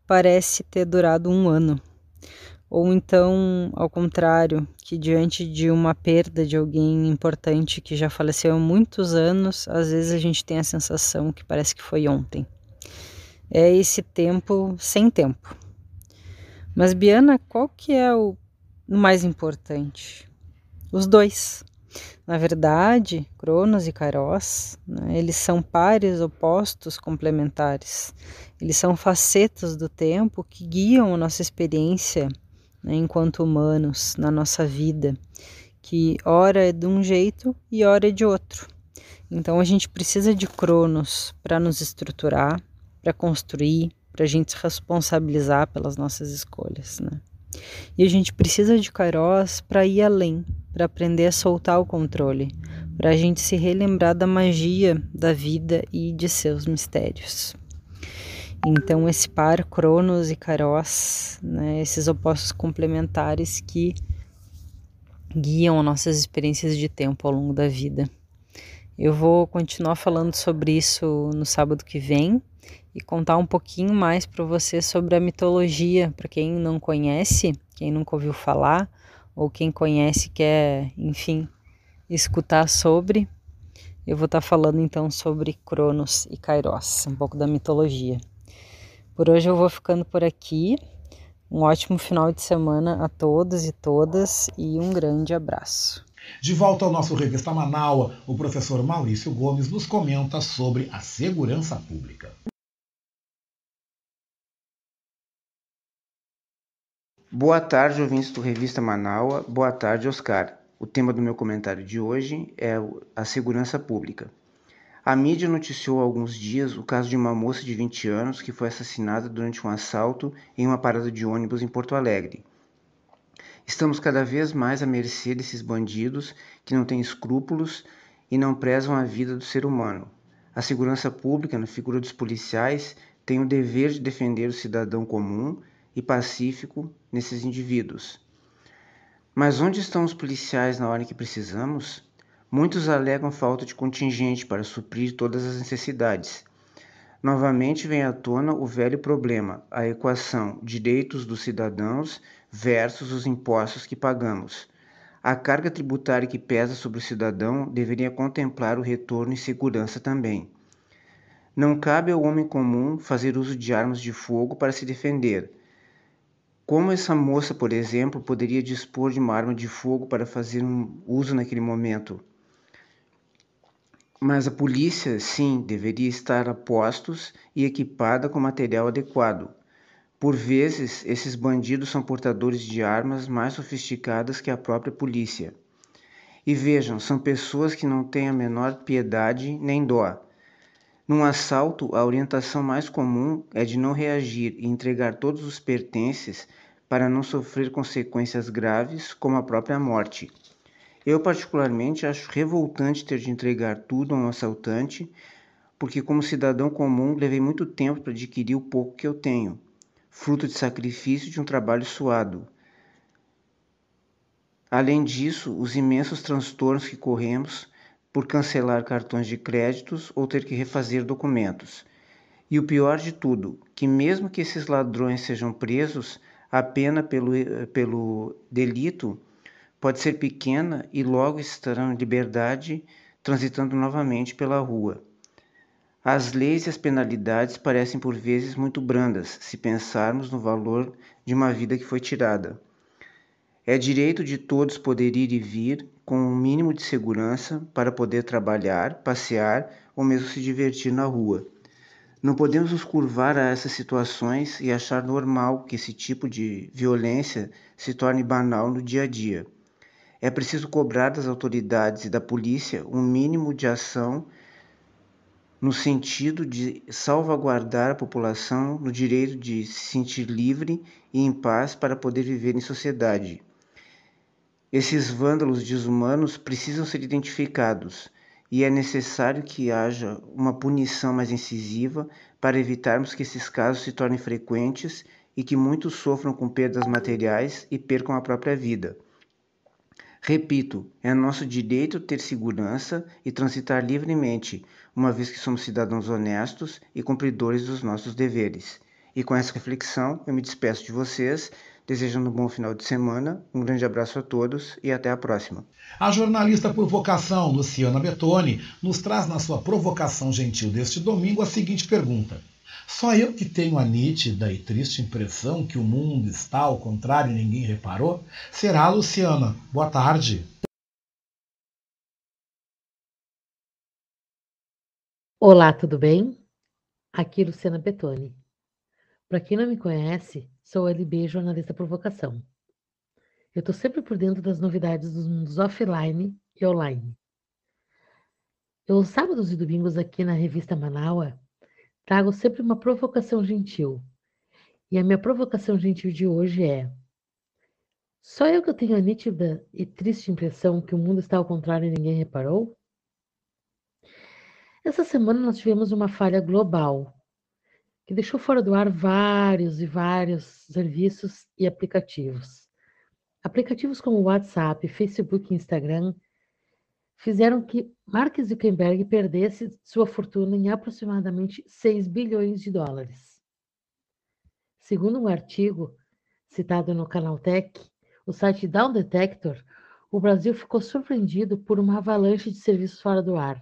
parece ter durado um ano. Ou então, ao contrário, que diante de uma perda de alguém importante que já faleceu há muitos anos, às vezes a gente tem a sensação que parece que foi ontem. É esse tempo sem tempo. Mas Biana, qual que é o mais importante? Os dois. Na verdade, Cronos e Kairos, né, eles são pares opostos complementares. Eles são facetas do tempo que guiam a nossa experiência né, enquanto humanos na nossa vida, que ora é de um jeito e ora é de outro. Então a gente precisa de Cronos para nos estruturar, para construir, para a gente se responsabilizar pelas nossas escolhas. Né? E a gente precisa de Kairos para ir além, para aprender a soltar o controle, para a gente se relembrar da magia da vida e de seus mistérios. Então, esse par Cronos e Kairos, né, esses opostos complementares que guiam nossas experiências de tempo ao longo da vida. Eu vou continuar falando sobre isso no sábado que vem e contar um pouquinho mais para você sobre a mitologia, para quem não conhece, quem nunca ouviu falar, ou quem conhece quer, enfim, escutar sobre. Eu vou estar tá falando então sobre Cronos e Kairos, um pouco da mitologia. Por hoje eu vou ficando por aqui. Um ótimo final de semana a todos e todas e um grande abraço. De volta ao nosso Revista Manaua, o professor Maurício Gomes nos comenta sobre a segurança pública. Boa tarde, ouvintes do Revista Manaua. Boa tarde, Oscar. O tema do meu comentário de hoje é a segurança pública. A mídia noticiou há alguns dias o caso de uma moça de 20 anos que foi assassinada durante um assalto em uma parada de ônibus em Porto Alegre. Estamos cada vez mais à mercê desses bandidos que não têm escrúpulos e não prezam a vida do ser humano. A segurança pública, na figura dos policiais, tem o dever de defender o cidadão comum e pacífico nesses indivíduos. Mas onde estão os policiais na hora que precisamos? Muitos alegam falta de contingente para suprir todas as necessidades. Novamente vem à tona o velho problema, a equação direitos dos cidadãos versus os impostos que pagamos. A carga tributária que pesa sobre o cidadão deveria contemplar o retorno e segurança também. Não cabe ao homem comum fazer uso de armas de fogo para se defender. Como essa moça, por exemplo, poderia dispor de uma arma de fogo para fazer um uso naquele momento? Mas a polícia, sim, deveria estar a postos e equipada com material adequado. Por vezes, esses bandidos são portadores de armas mais sofisticadas que a própria polícia. E vejam, são pessoas que não têm a menor piedade nem dó. Num assalto, a orientação mais comum é de não reagir e entregar todos os pertences para não sofrer consequências graves, como a própria morte. Eu, particularmente, acho revoltante ter de entregar tudo a um assaltante, porque, como cidadão comum, levei muito tempo para adquirir o pouco que eu tenho, fruto de sacrifício de um trabalho suado. Além disso, os imensos transtornos que corremos por cancelar cartões de créditos ou ter que refazer documentos. E o pior de tudo, que mesmo que esses ladrões sejam presos, a pena pelo, pelo delito pode ser pequena e logo estarão em liberdade, transitando novamente pela rua. As leis e as penalidades parecem por vezes muito brandas, se pensarmos no valor de uma vida que foi tirada. É direito de todos poder ir e vir com um mínimo de segurança para poder trabalhar, passear ou mesmo se divertir na rua. Não podemos nos curvar a essas situações e achar normal que esse tipo de violência se torne banal no dia a dia. É preciso cobrar das autoridades e da polícia um mínimo de ação no sentido de salvaguardar a população no direito de se sentir livre e em paz para poder viver em sociedade. Esses vândalos desumanos precisam ser identificados e é necessário que haja uma punição mais incisiva para evitarmos que esses casos se tornem frequentes e que muitos sofram com perdas materiais e percam a própria vida. Repito, é nosso direito ter segurança e transitar livremente, uma vez que somos cidadãos honestos e cumpridores dos nossos deveres. E com essa reflexão, eu me despeço de vocês, desejando um bom final de semana, um grande abraço a todos e até a próxima. A jornalista por vocação, Luciana Betoni, nos traz na sua provocação gentil deste domingo a seguinte pergunta. Só eu que tenho a nítida e triste impressão que o mundo está ao contrário e ninguém reparou? Será, Luciana? Boa tarde. Olá, tudo bem? Aqui Luciana Betoni. Para quem não me conhece, sou LB jornalista por vocação. Eu estou sempre por dentro das novidades dos mundos offline e online. Eu, sábados e domingos aqui na revista Manaua, Trago sempre uma provocação gentil. E a minha provocação gentil de hoje é: Só eu que eu tenho a nítida e triste impressão que o mundo está ao contrário e ninguém reparou? Essa semana nós tivemos uma falha global que deixou fora do ar vários e vários serviços e aplicativos. Aplicativos como WhatsApp, Facebook e Instagram fizeram que Mark Zuckerberg perdesse sua fortuna em aproximadamente 6 bilhões de dólares. Segundo um artigo citado no Canaltech, o site Down Detector, o Brasil ficou surpreendido por uma avalanche de serviços fora do ar.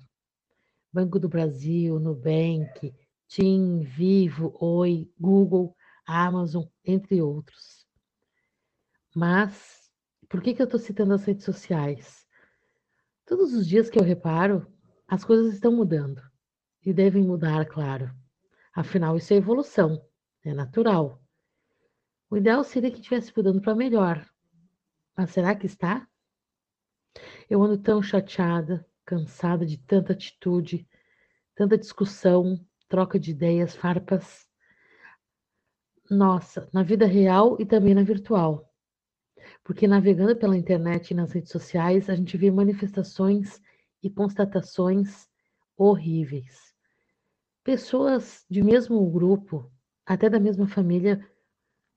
Banco do Brasil, Nubank, TIM, Vivo, Oi, Google, Amazon, entre outros. Mas, por que, que eu estou citando as redes sociais? Todos os dias que eu reparo, as coisas estão mudando. E devem mudar, claro. Afinal, isso é evolução, é natural. O ideal seria que estivesse mudando para melhor. Mas será que está? Eu ando tão chateada, cansada de tanta atitude, tanta discussão, troca de ideias, farpas. Nossa, na vida real e também na virtual. Porque navegando pela internet e nas redes sociais, a gente vê manifestações e constatações horríveis. Pessoas de mesmo grupo, até da mesma família,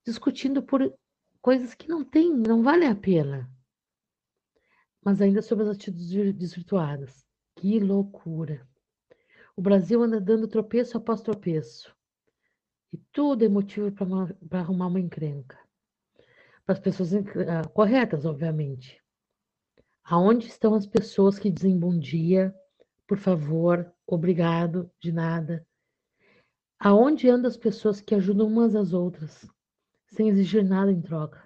discutindo por coisas que não tem, não vale a pena. Mas ainda sobre as atitudes desvirtuadas. Que loucura! O Brasil anda dando tropeço após tropeço. E tudo é motivo para arrumar uma encrenca. Para as pessoas uh, corretas, obviamente. Aonde estão as pessoas que dizem bom dia, por favor, obrigado, de nada? Aonde andam as pessoas que ajudam umas às outras, sem exigir nada em troca?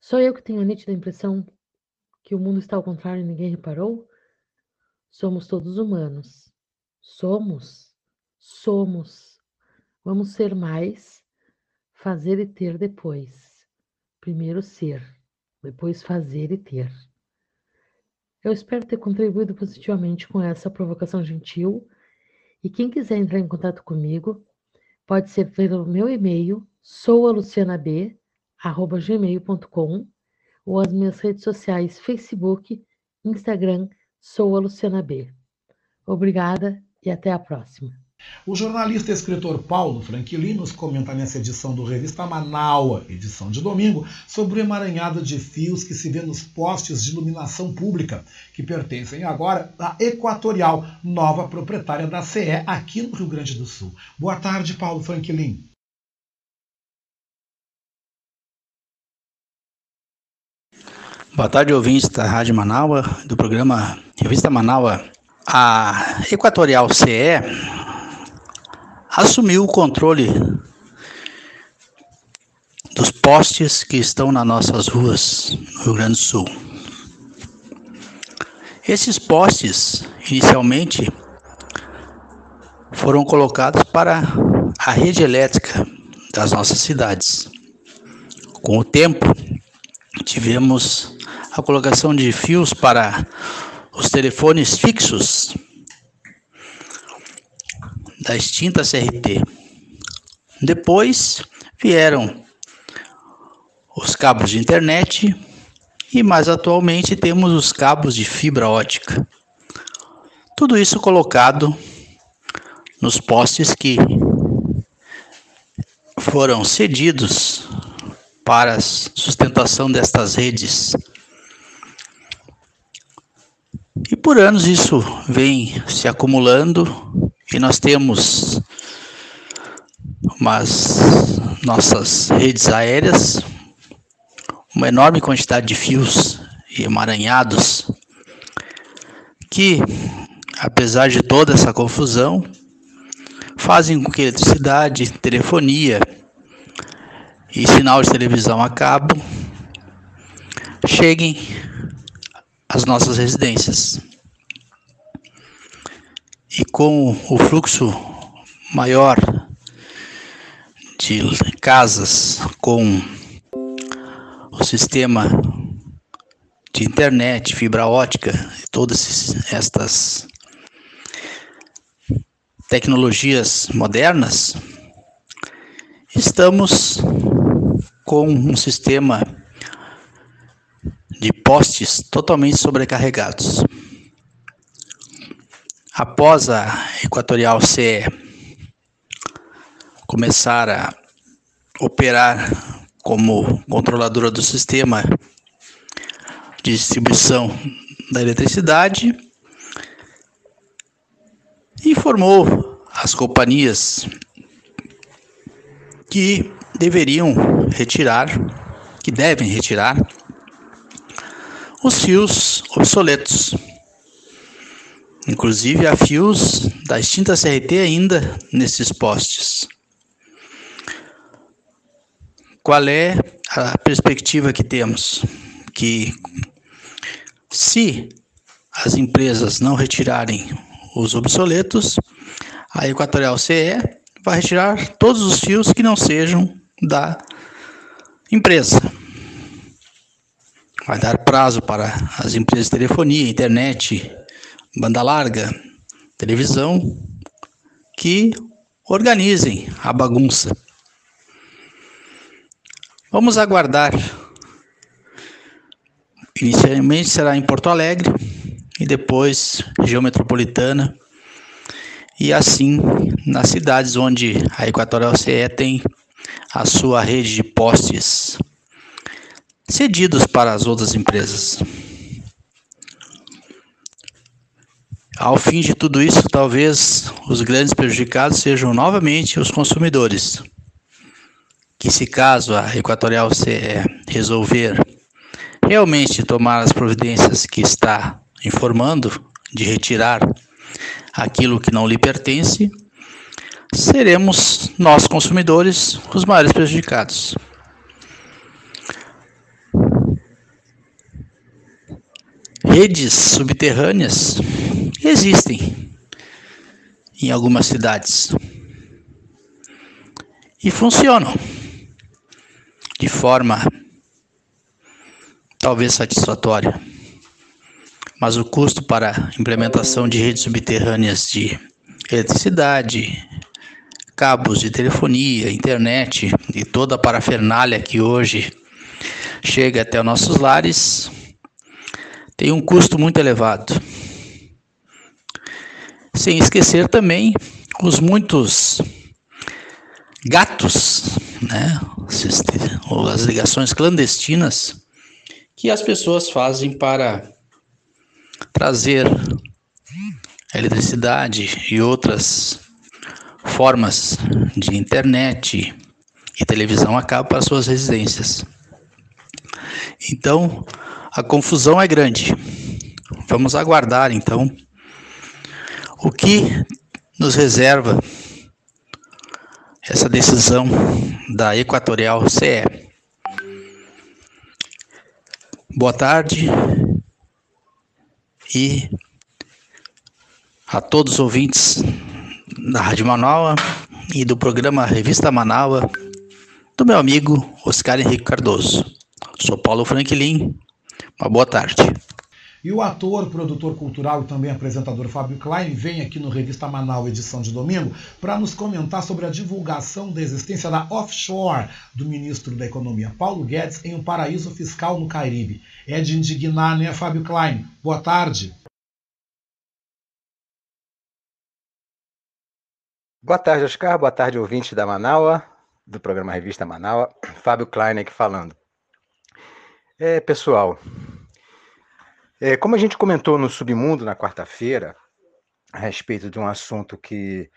Só eu que tenho a nítida impressão que o mundo está ao contrário e ninguém reparou? Somos todos humanos. Somos. Somos. Vamos ser mais, fazer e ter depois. Primeiro ser, depois fazer e ter. Eu espero ter contribuído positivamente com essa provocação gentil. E quem quiser entrar em contato comigo, pode ser pelo meu e-mail, soualucianab.gmail.com ou as minhas redes sociais Facebook, Instagram, Sou a Luciana B. Obrigada e até a próxima. O jornalista e escritor Paulo Franquilin nos comenta nessa edição do Revista Manaua, edição de domingo, sobre o emaranhado de fios que se vê nos postes de iluminação pública, que pertencem agora à Equatorial, nova proprietária da CE aqui no Rio Grande do Sul. Boa tarde, Paulo Franquilin. Boa tarde, ouvintes da Rádio Manaua, do programa Revista Manaua. A Equatorial CE assumiu o controle dos postes que estão nas nossas ruas no Rio Grande do Sul. Esses postes, inicialmente, foram colocados para a rede elétrica das nossas cidades. Com o tempo, tivemos a colocação de fios para os telefones fixos da extinta CRT. Depois vieram os cabos de internet e mais atualmente temos os cabos de fibra ótica. Tudo isso colocado nos postes que foram cedidos para a sustentação destas redes. E por anos isso vem se acumulando e nós temos umas nossas redes aéreas, uma enorme quantidade de fios emaranhados que, apesar de toda essa confusão, fazem com que eletricidade, telefonia e sinal de televisão a cabo cheguem às nossas residências. E com o fluxo maior de casas com o sistema de internet, fibra ótica, todas estas tecnologias modernas, estamos com um sistema de postes totalmente sobrecarregados. Após a Equatorial CE começar a operar como controladora do sistema de distribuição da eletricidade, informou as companhias que deveriam retirar, que devem retirar os fios obsoletos. Inclusive há fios da extinta CRT ainda nesses postes. Qual é a perspectiva que temos? Que se as empresas não retirarem os obsoletos, a Equatorial CE vai retirar todos os fios que não sejam da empresa. Vai dar prazo para as empresas de telefonia, internet, banda larga, televisão, que organizem a bagunça. Vamos aguardar. Inicialmente será em Porto Alegre e depois região metropolitana e assim nas cidades onde a Equatorial CE tem a sua rede de postes cedidos para as outras empresas. Ao fim de tudo isso, talvez os grandes prejudicados sejam novamente os consumidores, que se caso a Equatorial CE resolver realmente tomar as providências que está informando de retirar aquilo que não lhe pertence, seremos nós consumidores os maiores prejudicados. Redes subterrâneas existem em algumas cidades e funcionam de forma talvez satisfatória. Mas o custo para implementação de redes subterrâneas de eletricidade, cabos de telefonia, internet e toda a parafernália que hoje chega até nossos lares tem um custo muito elevado. Sem esquecer também os muitos gatos, né? as ligações clandestinas que as pessoas fazem para trazer eletricidade e outras formas de internet e televisão a cabo para suas residências. Então, a confusão é grande. Vamos aguardar então o que nos reserva essa decisão da Equatorial CE. Boa tarde e a todos os ouvintes da Rádio Manaua e do programa Revista Manaua do meu amigo Oscar Henrique Cardoso. Sou Paulo Franklin. Uma boa tarde. E o ator, produtor cultural e também apresentador Fábio Klein vem aqui no Revista Manaus, edição de domingo, para nos comentar sobre a divulgação da existência da offshore do ministro da Economia, Paulo Guedes, em um paraíso fiscal no Caribe. É de indignar, né, Fábio Klein? Boa tarde. Boa tarde, Oscar. Boa tarde, ouvinte da Manaua, do programa Revista Manaua. Fábio Klein aqui falando. É, pessoal, é, como a gente comentou no Submundo na quarta-feira, a respeito de um assunto que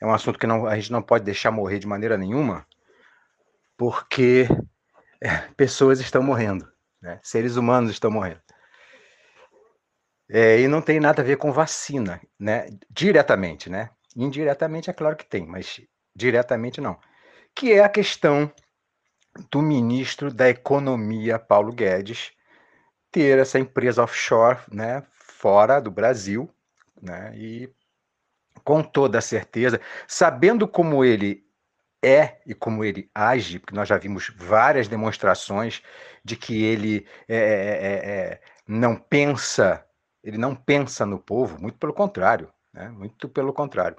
é um assunto que não, a gente não pode deixar morrer de maneira nenhuma, porque é, pessoas estão morrendo, né? seres humanos estão morrendo. É, e não tem nada a ver com vacina, né? Diretamente, né? Indiretamente é claro que tem, mas diretamente não. Que é a questão do ministro da Economia, Paulo Guedes, ter essa empresa offshore, né, fora do Brasil, né, e com toda certeza, sabendo como ele é e como ele age, porque nós já vimos várias demonstrações de que ele é, é, é, é não pensa, ele não pensa no povo, muito pelo contrário, né, muito pelo contrário.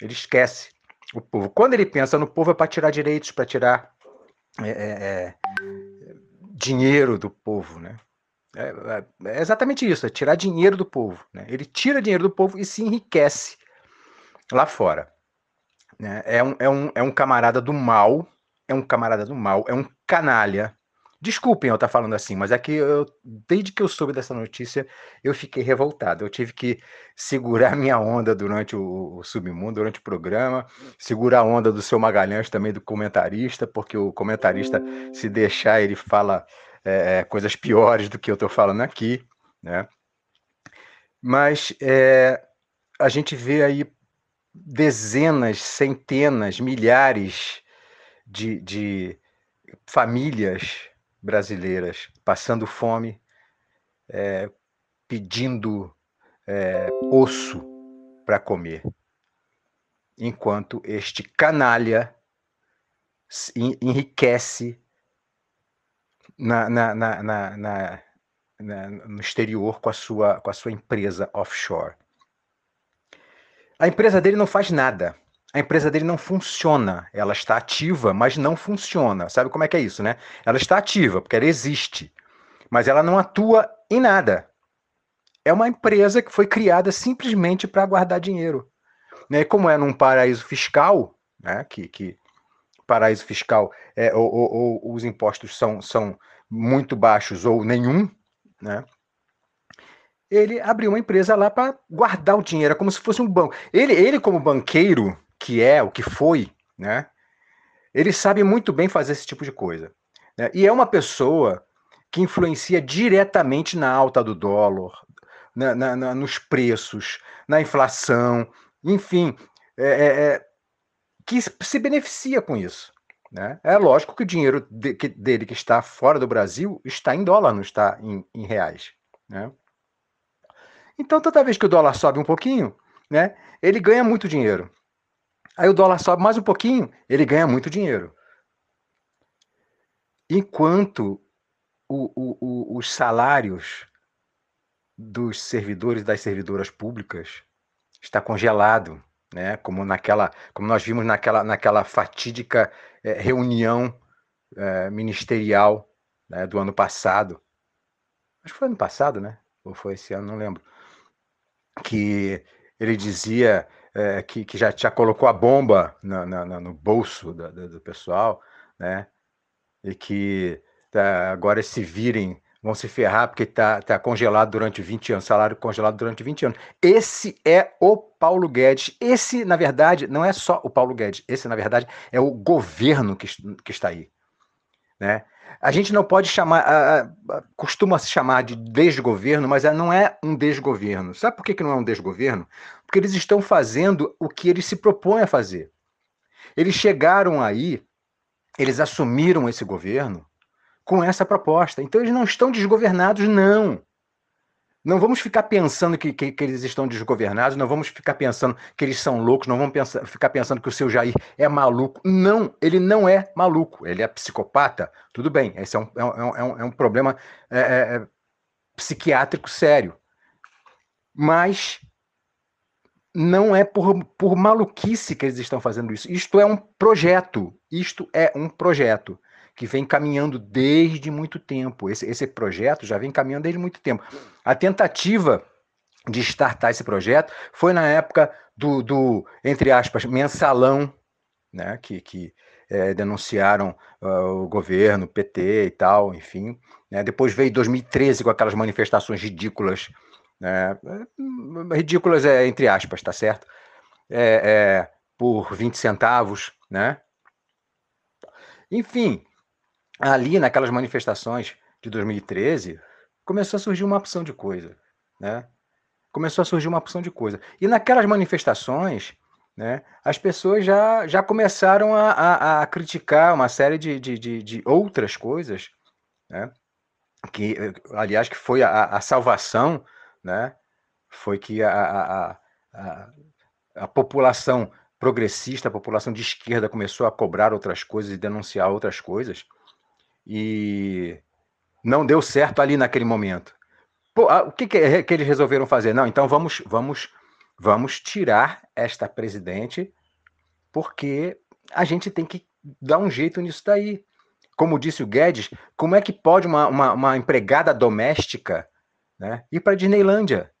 Ele esquece o povo. Quando ele pensa no povo é para tirar direitos, para tirar é, é, dinheiro do povo, né? É, é, exatamente isso, é tirar dinheiro do povo. Né? Ele tira dinheiro do povo e se enriquece lá fora. Né? É, um, é, um, é um camarada do mal, é um camarada do mal, é um canalha. Desculpem eu estar falando assim, mas é que eu, desde que eu soube dessa notícia, eu fiquei revoltado. Eu tive que segurar minha onda durante o, o Submundo, durante o programa, segurar a onda do seu Magalhães também, do comentarista, porque o comentarista, se deixar, ele fala é, coisas piores do que eu estou falando aqui, né? Mas é, a gente vê aí dezenas, centenas, milhares de, de famílias brasileiras passando fome, é, pedindo é, osso para comer, enquanto este canalha enriquece na, na, na, no exterior com a, sua, com a sua empresa offshore. A empresa dele não faz nada. A empresa dele não funciona. Ela está ativa, mas não funciona. Sabe como é que é isso, né? Ela está ativa, porque ela existe, mas ela não atua em nada. É uma empresa que foi criada simplesmente para guardar dinheiro. Né? Como é num paraíso fiscal, né? que, que paraíso fiscal é, ou, ou, ou, os impostos são, são muito baixos ou nenhum, né? ele abriu uma empresa lá para guardar o dinheiro, é como se fosse um banco. Ele, ele como banqueiro, que é, o que foi, né? Ele sabe muito bem fazer esse tipo de coisa. Né? E é uma pessoa que influencia diretamente na alta do dólar, na, na, na, nos preços, na inflação, enfim, é, é, é que se beneficia com isso. Né? É lógico que o dinheiro de, que, dele que está fora do Brasil está em dólar, não está em, em reais. Né? Então, toda vez que o dólar sobe um pouquinho, né, ele ganha muito dinheiro. Aí o dólar sobe mais um pouquinho, ele ganha muito dinheiro. Enquanto o, o, o, os salários dos servidores e das servidoras públicas está congelado, né? Como naquela, como nós vimos naquela, naquela fatídica é, reunião é, ministerial né, do ano passado. Acho que foi ano passado, né? Ou foi esse ano, não lembro que ele dizia é, que, que já, já colocou a bomba na, na, no bolso da, do pessoal, né? E que tá, agora se virem, vão se ferrar porque está tá congelado durante 20 anos, salário congelado durante 20 anos. Esse é o Paulo Guedes. Esse, na verdade, não é só o Paulo Guedes, esse, na verdade, é o governo que, que está aí. Né? A gente não pode chamar, costuma se chamar de desgoverno, mas não é um desgoverno. Sabe por que não é um desgoverno? Porque eles estão fazendo o que eles se propõem a fazer. Eles chegaram aí, eles assumiram esse governo com essa proposta. Então eles não estão desgovernados, não. Não vamos ficar pensando que, que, que, eles estão desgovernados, não vamos ficar pensando que eles são loucos, não vamos pensar, ficar pensando que o seu Jair é maluco. Não, ele não é maluco, ele é psicopata. Tudo bem, esse é um, é um, é um, é um problema é, é, é, psiquiátrico sério. Mas não é por, por maluquice que eles estão fazendo isso. Isto é um projeto. Isto é um projeto que vem caminhando desde muito tempo. Esse, esse projeto já vem caminhando desde muito tempo. A tentativa de startar esse projeto foi na época do, do entre aspas, mensalão, né, que, que é, denunciaram uh, o governo, PT e tal, enfim. Né, depois veio 2013 com aquelas manifestações ridículas, né, ridículas é entre aspas, tá certo? É, é, por 20 centavos, né? Enfim, ali naquelas manifestações de 2013, começou a surgir uma opção de coisa, né? Começou a surgir uma opção de coisa. E naquelas manifestações, né, as pessoas já, já começaram a, a, a criticar uma série de, de, de, de, outras coisas, né? Que, aliás, que foi a, a salvação, né? Foi que a, a, a, a população progressista, a população de esquerda começou a cobrar outras coisas e denunciar outras coisas e não deu certo ali naquele momento. Pô, o que, que, que, eles resolveram fazer? Não, então vamos, vamos, vamos tirar esta presidente, porque a gente tem que dar um jeito nisso daí. Como disse o Guedes, como é que pode uma, uma, uma empregada doméstica né, ir para Disneylândia?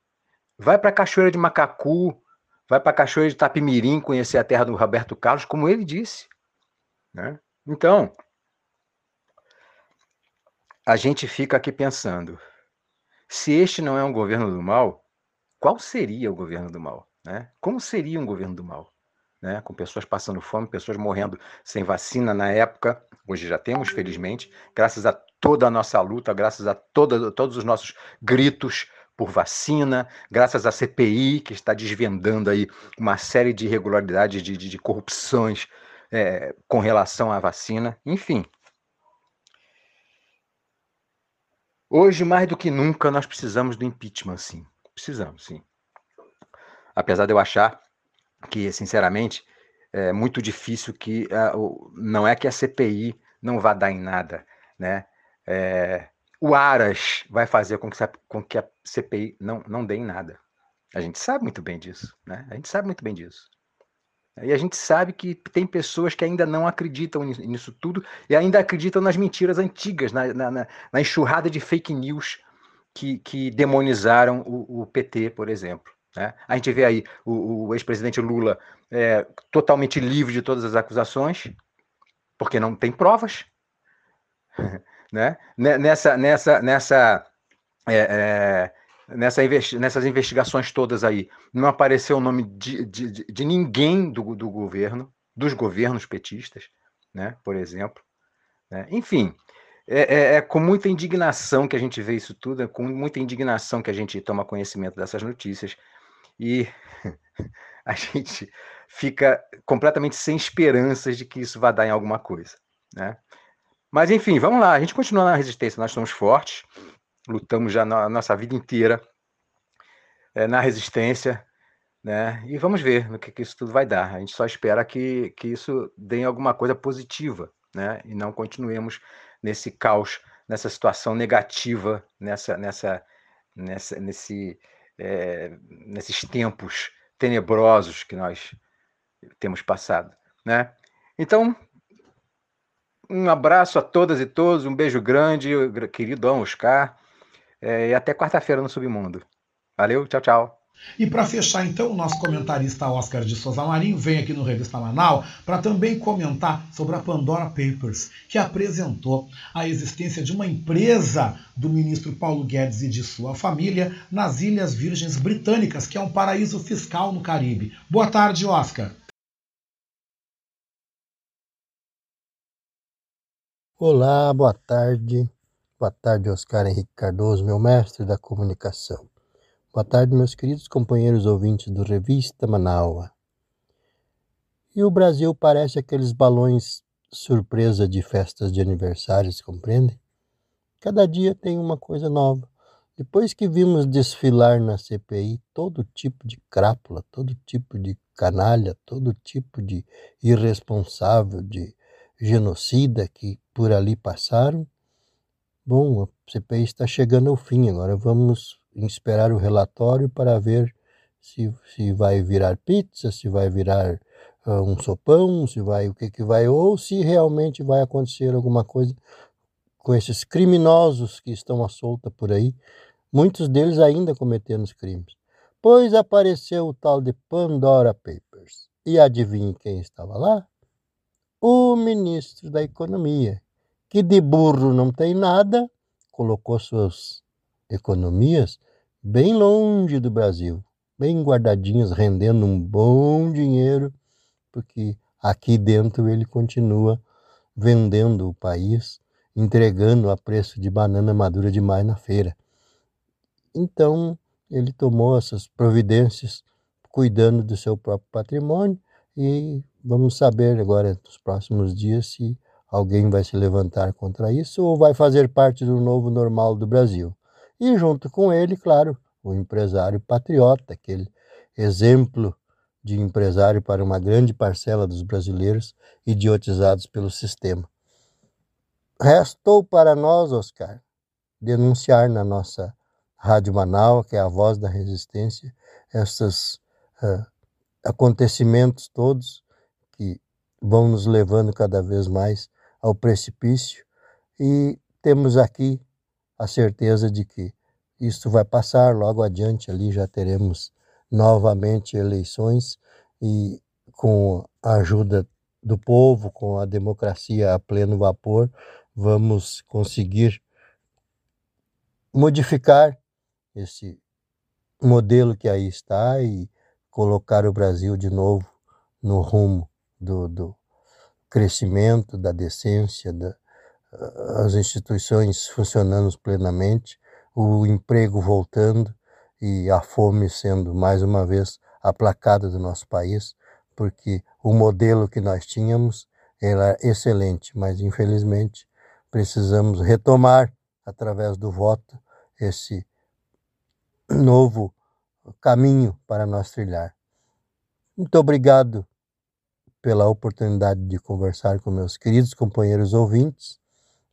Vai para a Cachoeira de Macacu, vai para a Cachoeira de Tapimirim conhecer a terra do Roberto Carlos, como ele disse. Né? Então, a gente fica aqui pensando: se este não é um governo do mal, qual seria o governo do mal? Né? Como seria um governo do mal? Né? Com pessoas passando fome, pessoas morrendo sem vacina na época. Hoje já temos, felizmente, graças a toda a nossa luta, graças a toda, todos os nossos gritos por vacina, graças à CPI, que está desvendando aí uma série de irregularidades, de, de, de corrupções é, com relação à vacina, enfim. Hoje, mais do que nunca, nós precisamos do impeachment, sim. Precisamos, sim. Apesar de eu achar que, sinceramente, é muito difícil que. Uh, não é que a CPI não vá dar em nada, né? É, o Aras vai fazer com que, com que a CPI não, não dê em nada. A gente sabe muito bem disso, né? A gente sabe muito bem disso. E a gente sabe que tem pessoas que ainda não acreditam nisso tudo e ainda acreditam nas mentiras antigas, na, na, na enxurrada de fake news que, que demonizaram o, o, PT, por exemplo. Né? A gente vê aí o, o ex-presidente Lula é, totalmente livre de todas as acusações, porque não tem provas. (laughs) né? Nessa, nessa, nessa, é, é, nessa investi nessas investigações todas aí, não apareceu o nome de, de, de ninguém do, do governo, dos governos petistas, né? Por exemplo. Né? Enfim, é, é, é, com muita indignação que a gente vê isso tudo, é com muita indignação que a gente toma conhecimento dessas notícias e (laughs) a gente fica completamente sem esperanças de que isso vá dar em alguma coisa, né? Mas enfim, vamos lá, a gente continua na resistência, nós somos fortes, lutamos já na nossa vida inteira é, na resistência, né? E vamos ver no que, que, isso tudo vai dar. A gente só espera que, que isso dê alguma coisa positiva, né? E não continuemos nesse caos, nessa situação negativa, nessa, nessa, nessa, nesse, é, nesses tempos tenebrosos que nós temos passado, né? Então, um abraço a todas e todos, um beijo grande, querido Dom Oscar, é, e até quarta-feira no Submundo. Valeu, tchau, tchau. E para fechar, então, o nosso comentarista Oscar de Souza Marinho vem aqui no Revista Manaus para também comentar sobre a Pandora Papers, que apresentou a existência de uma empresa do ministro Paulo Guedes e de sua família nas Ilhas Virgens Britânicas, que é um paraíso fiscal no Caribe. Boa tarde, Oscar. Olá, boa tarde. Boa tarde, Oscar Henrique Cardoso, meu mestre da comunicação. Boa tarde, meus queridos companheiros ouvintes do Revista Manaua. E o Brasil parece aqueles balões surpresa de festas de aniversários, compreende? Cada dia tem uma coisa nova. Depois que vimos desfilar na CPI todo tipo de crápula, todo tipo de canalha, todo tipo de irresponsável, de genocida que por ali passaram. Bom, a CPI está chegando ao fim, agora vamos esperar o relatório para ver se, se vai virar pizza, se vai virar uh, um sopão, se vai o que que vai, ou se realmente vai acontecer alguma coisa com esses criminosos que estão à solta por aí, muitos deles ainda cometendo os crimes. Pois apareceu o tal de Pandora Papers. E adivinhe quem estava lá? o ministro da Economia, que de burro não tem nada, colocou suas economias bem longe do Brasil, bem guardadinhas, rendendo um bom dinheiro, porque aqui dentro ele continua vendendo o país, entregando a preço de banana madura demais na feira. Então, ele tomou essas providências cuidando do seu próprio patrimônio e Vamos saber agora nos próximos dias se alguém vai se levantar contra isso ou vai fazer parte do novo normal do Brasil. E junto com ele, claro, o empresário patriota, aquele exemplo de empresário para uma grande parcela dos brasileiros idiotizados pelo sistema. Restou para nós, Oscar, denunciar na nossa Rádio Manaus, que é a voz da resistência, esses uh, acontecimentos todos que vão nos levando cada vez mais ao precipício e temos aqui a certeza de que isto vai passar, logo adiante ali já teremos novamente eleições e com a ajuda do povo, com a democracia a pleno vapor, vamos conseguir modificar esse modelo que aí está e colocar o Brasil de novo no rumo do, do crescimento, da decência, da, as instituições funcionando plenamente, o emprego voltando e a fome sendo mais uma vez aplacada do nosso país, porque o modelo que nós tínhamos era excelente, mas infelizmente precisamos retomar através do voto esse novo caminho para nós trilhar. Muito obrigado pela oportunidade de conversar com meus queridos companheiros ouvintes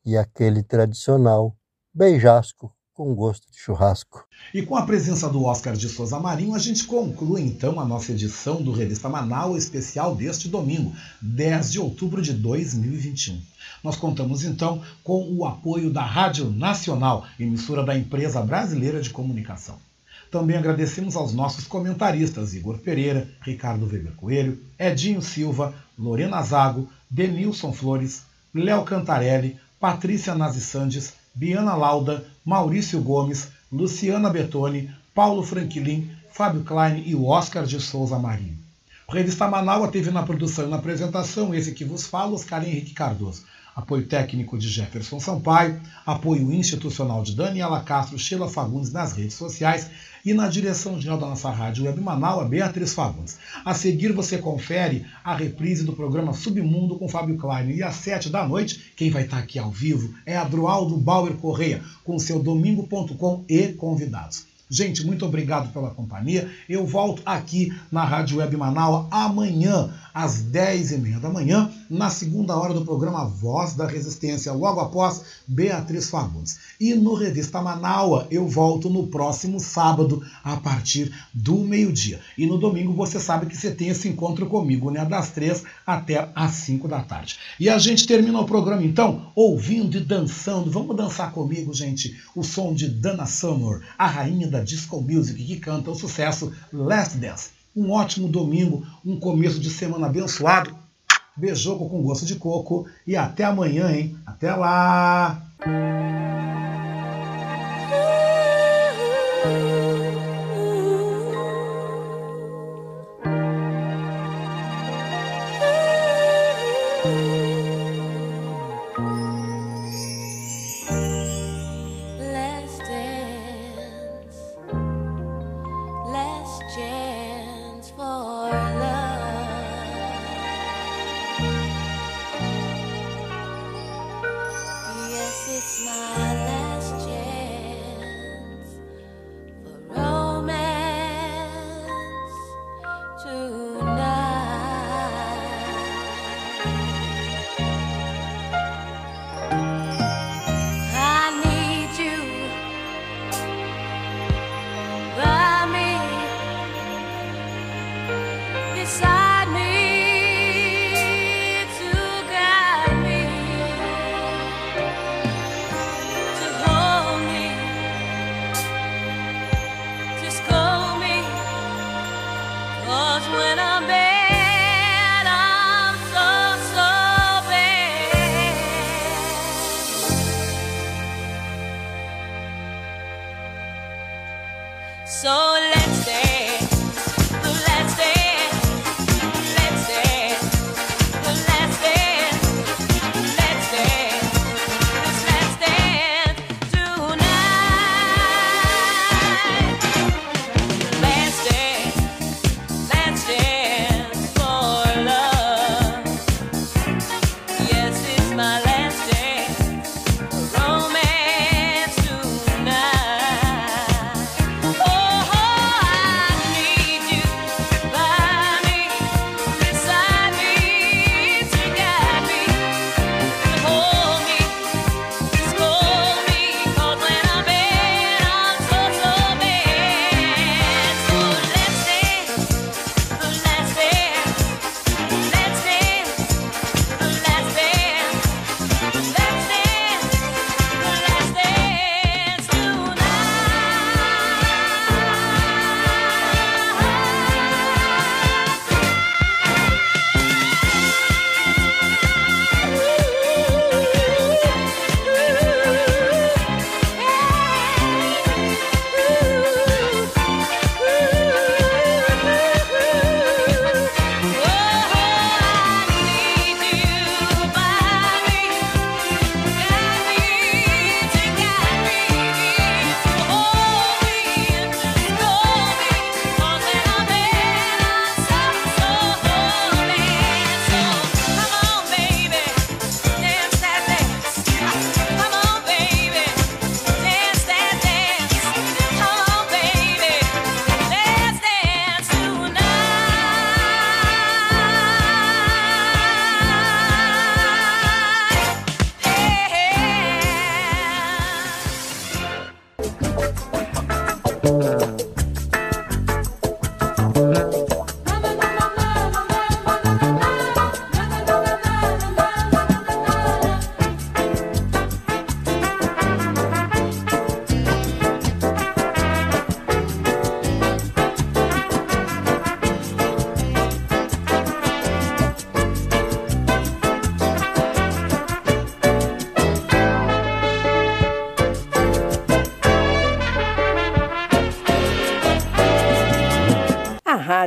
e aquele tradicional beijasco com gosto de churrasco. E com a presença do Oscar de Souza Marinho, a gente conclui então a nossa edição do Revista Manaus especial deste domingo, 10 de outubro de 2021. Nós contamos então com o apoio da Rádio Nacional, emissora da Empresa Brasileira de Comunicação. Também agradecemos aos nossos comentaristas Igor Pereira, Ricardo Weber Coelho, Edinho Silva, Lorena Zago, Denilson Flores, Léo Cantarelli, Patrícia Nazi Sandes, Biana Lauda, Maurício Gomes, Luciana Betoni, Paulo Franquilin, Fábio Klein e o Oscar de Souza Marinho. O Revista Manaua teve na produção e na apresentação esse que vos fala, Oscar Henrique Cardoso apoio técnico de Jefferson Sampaio, apoio institucional de Daniela Castro, Sheila Fagundes nas redes sociais e na direção geral da nossa rádio Web Manaus, Beatriz Fagundes. A seguir você confere a reprise do programa Submundo com Fábio Klein e às sete da noite, quem vai estar aqui ao vivo é Adroaldo Bauer Correia com seu domingo.com e convidados. Gente, muito obrigado pela companhia. Eu volto aqui na Rádio Web Manaus amanhã, às 10h30 da manhã, na segunda hora do programa Voz da Resistência, logo após Beatriz Fagundes. E no Revista Manaua eu volto no próximo sábado, a partir do meio-dia. E no domingo você sabe que você tem esse encontro comigo, né? Das três até às cinco da tarde. E a gente termina o programa então ouvindo e dançando. Vamos dançar comigo, gente, o som de Dana Summer, a rainha da disco music que canta o sucesso Last Dance. Um ótimo domingo, um começo de semana abençoado. Beijoco com gosto de coco e até amanhã, hein? Até lá!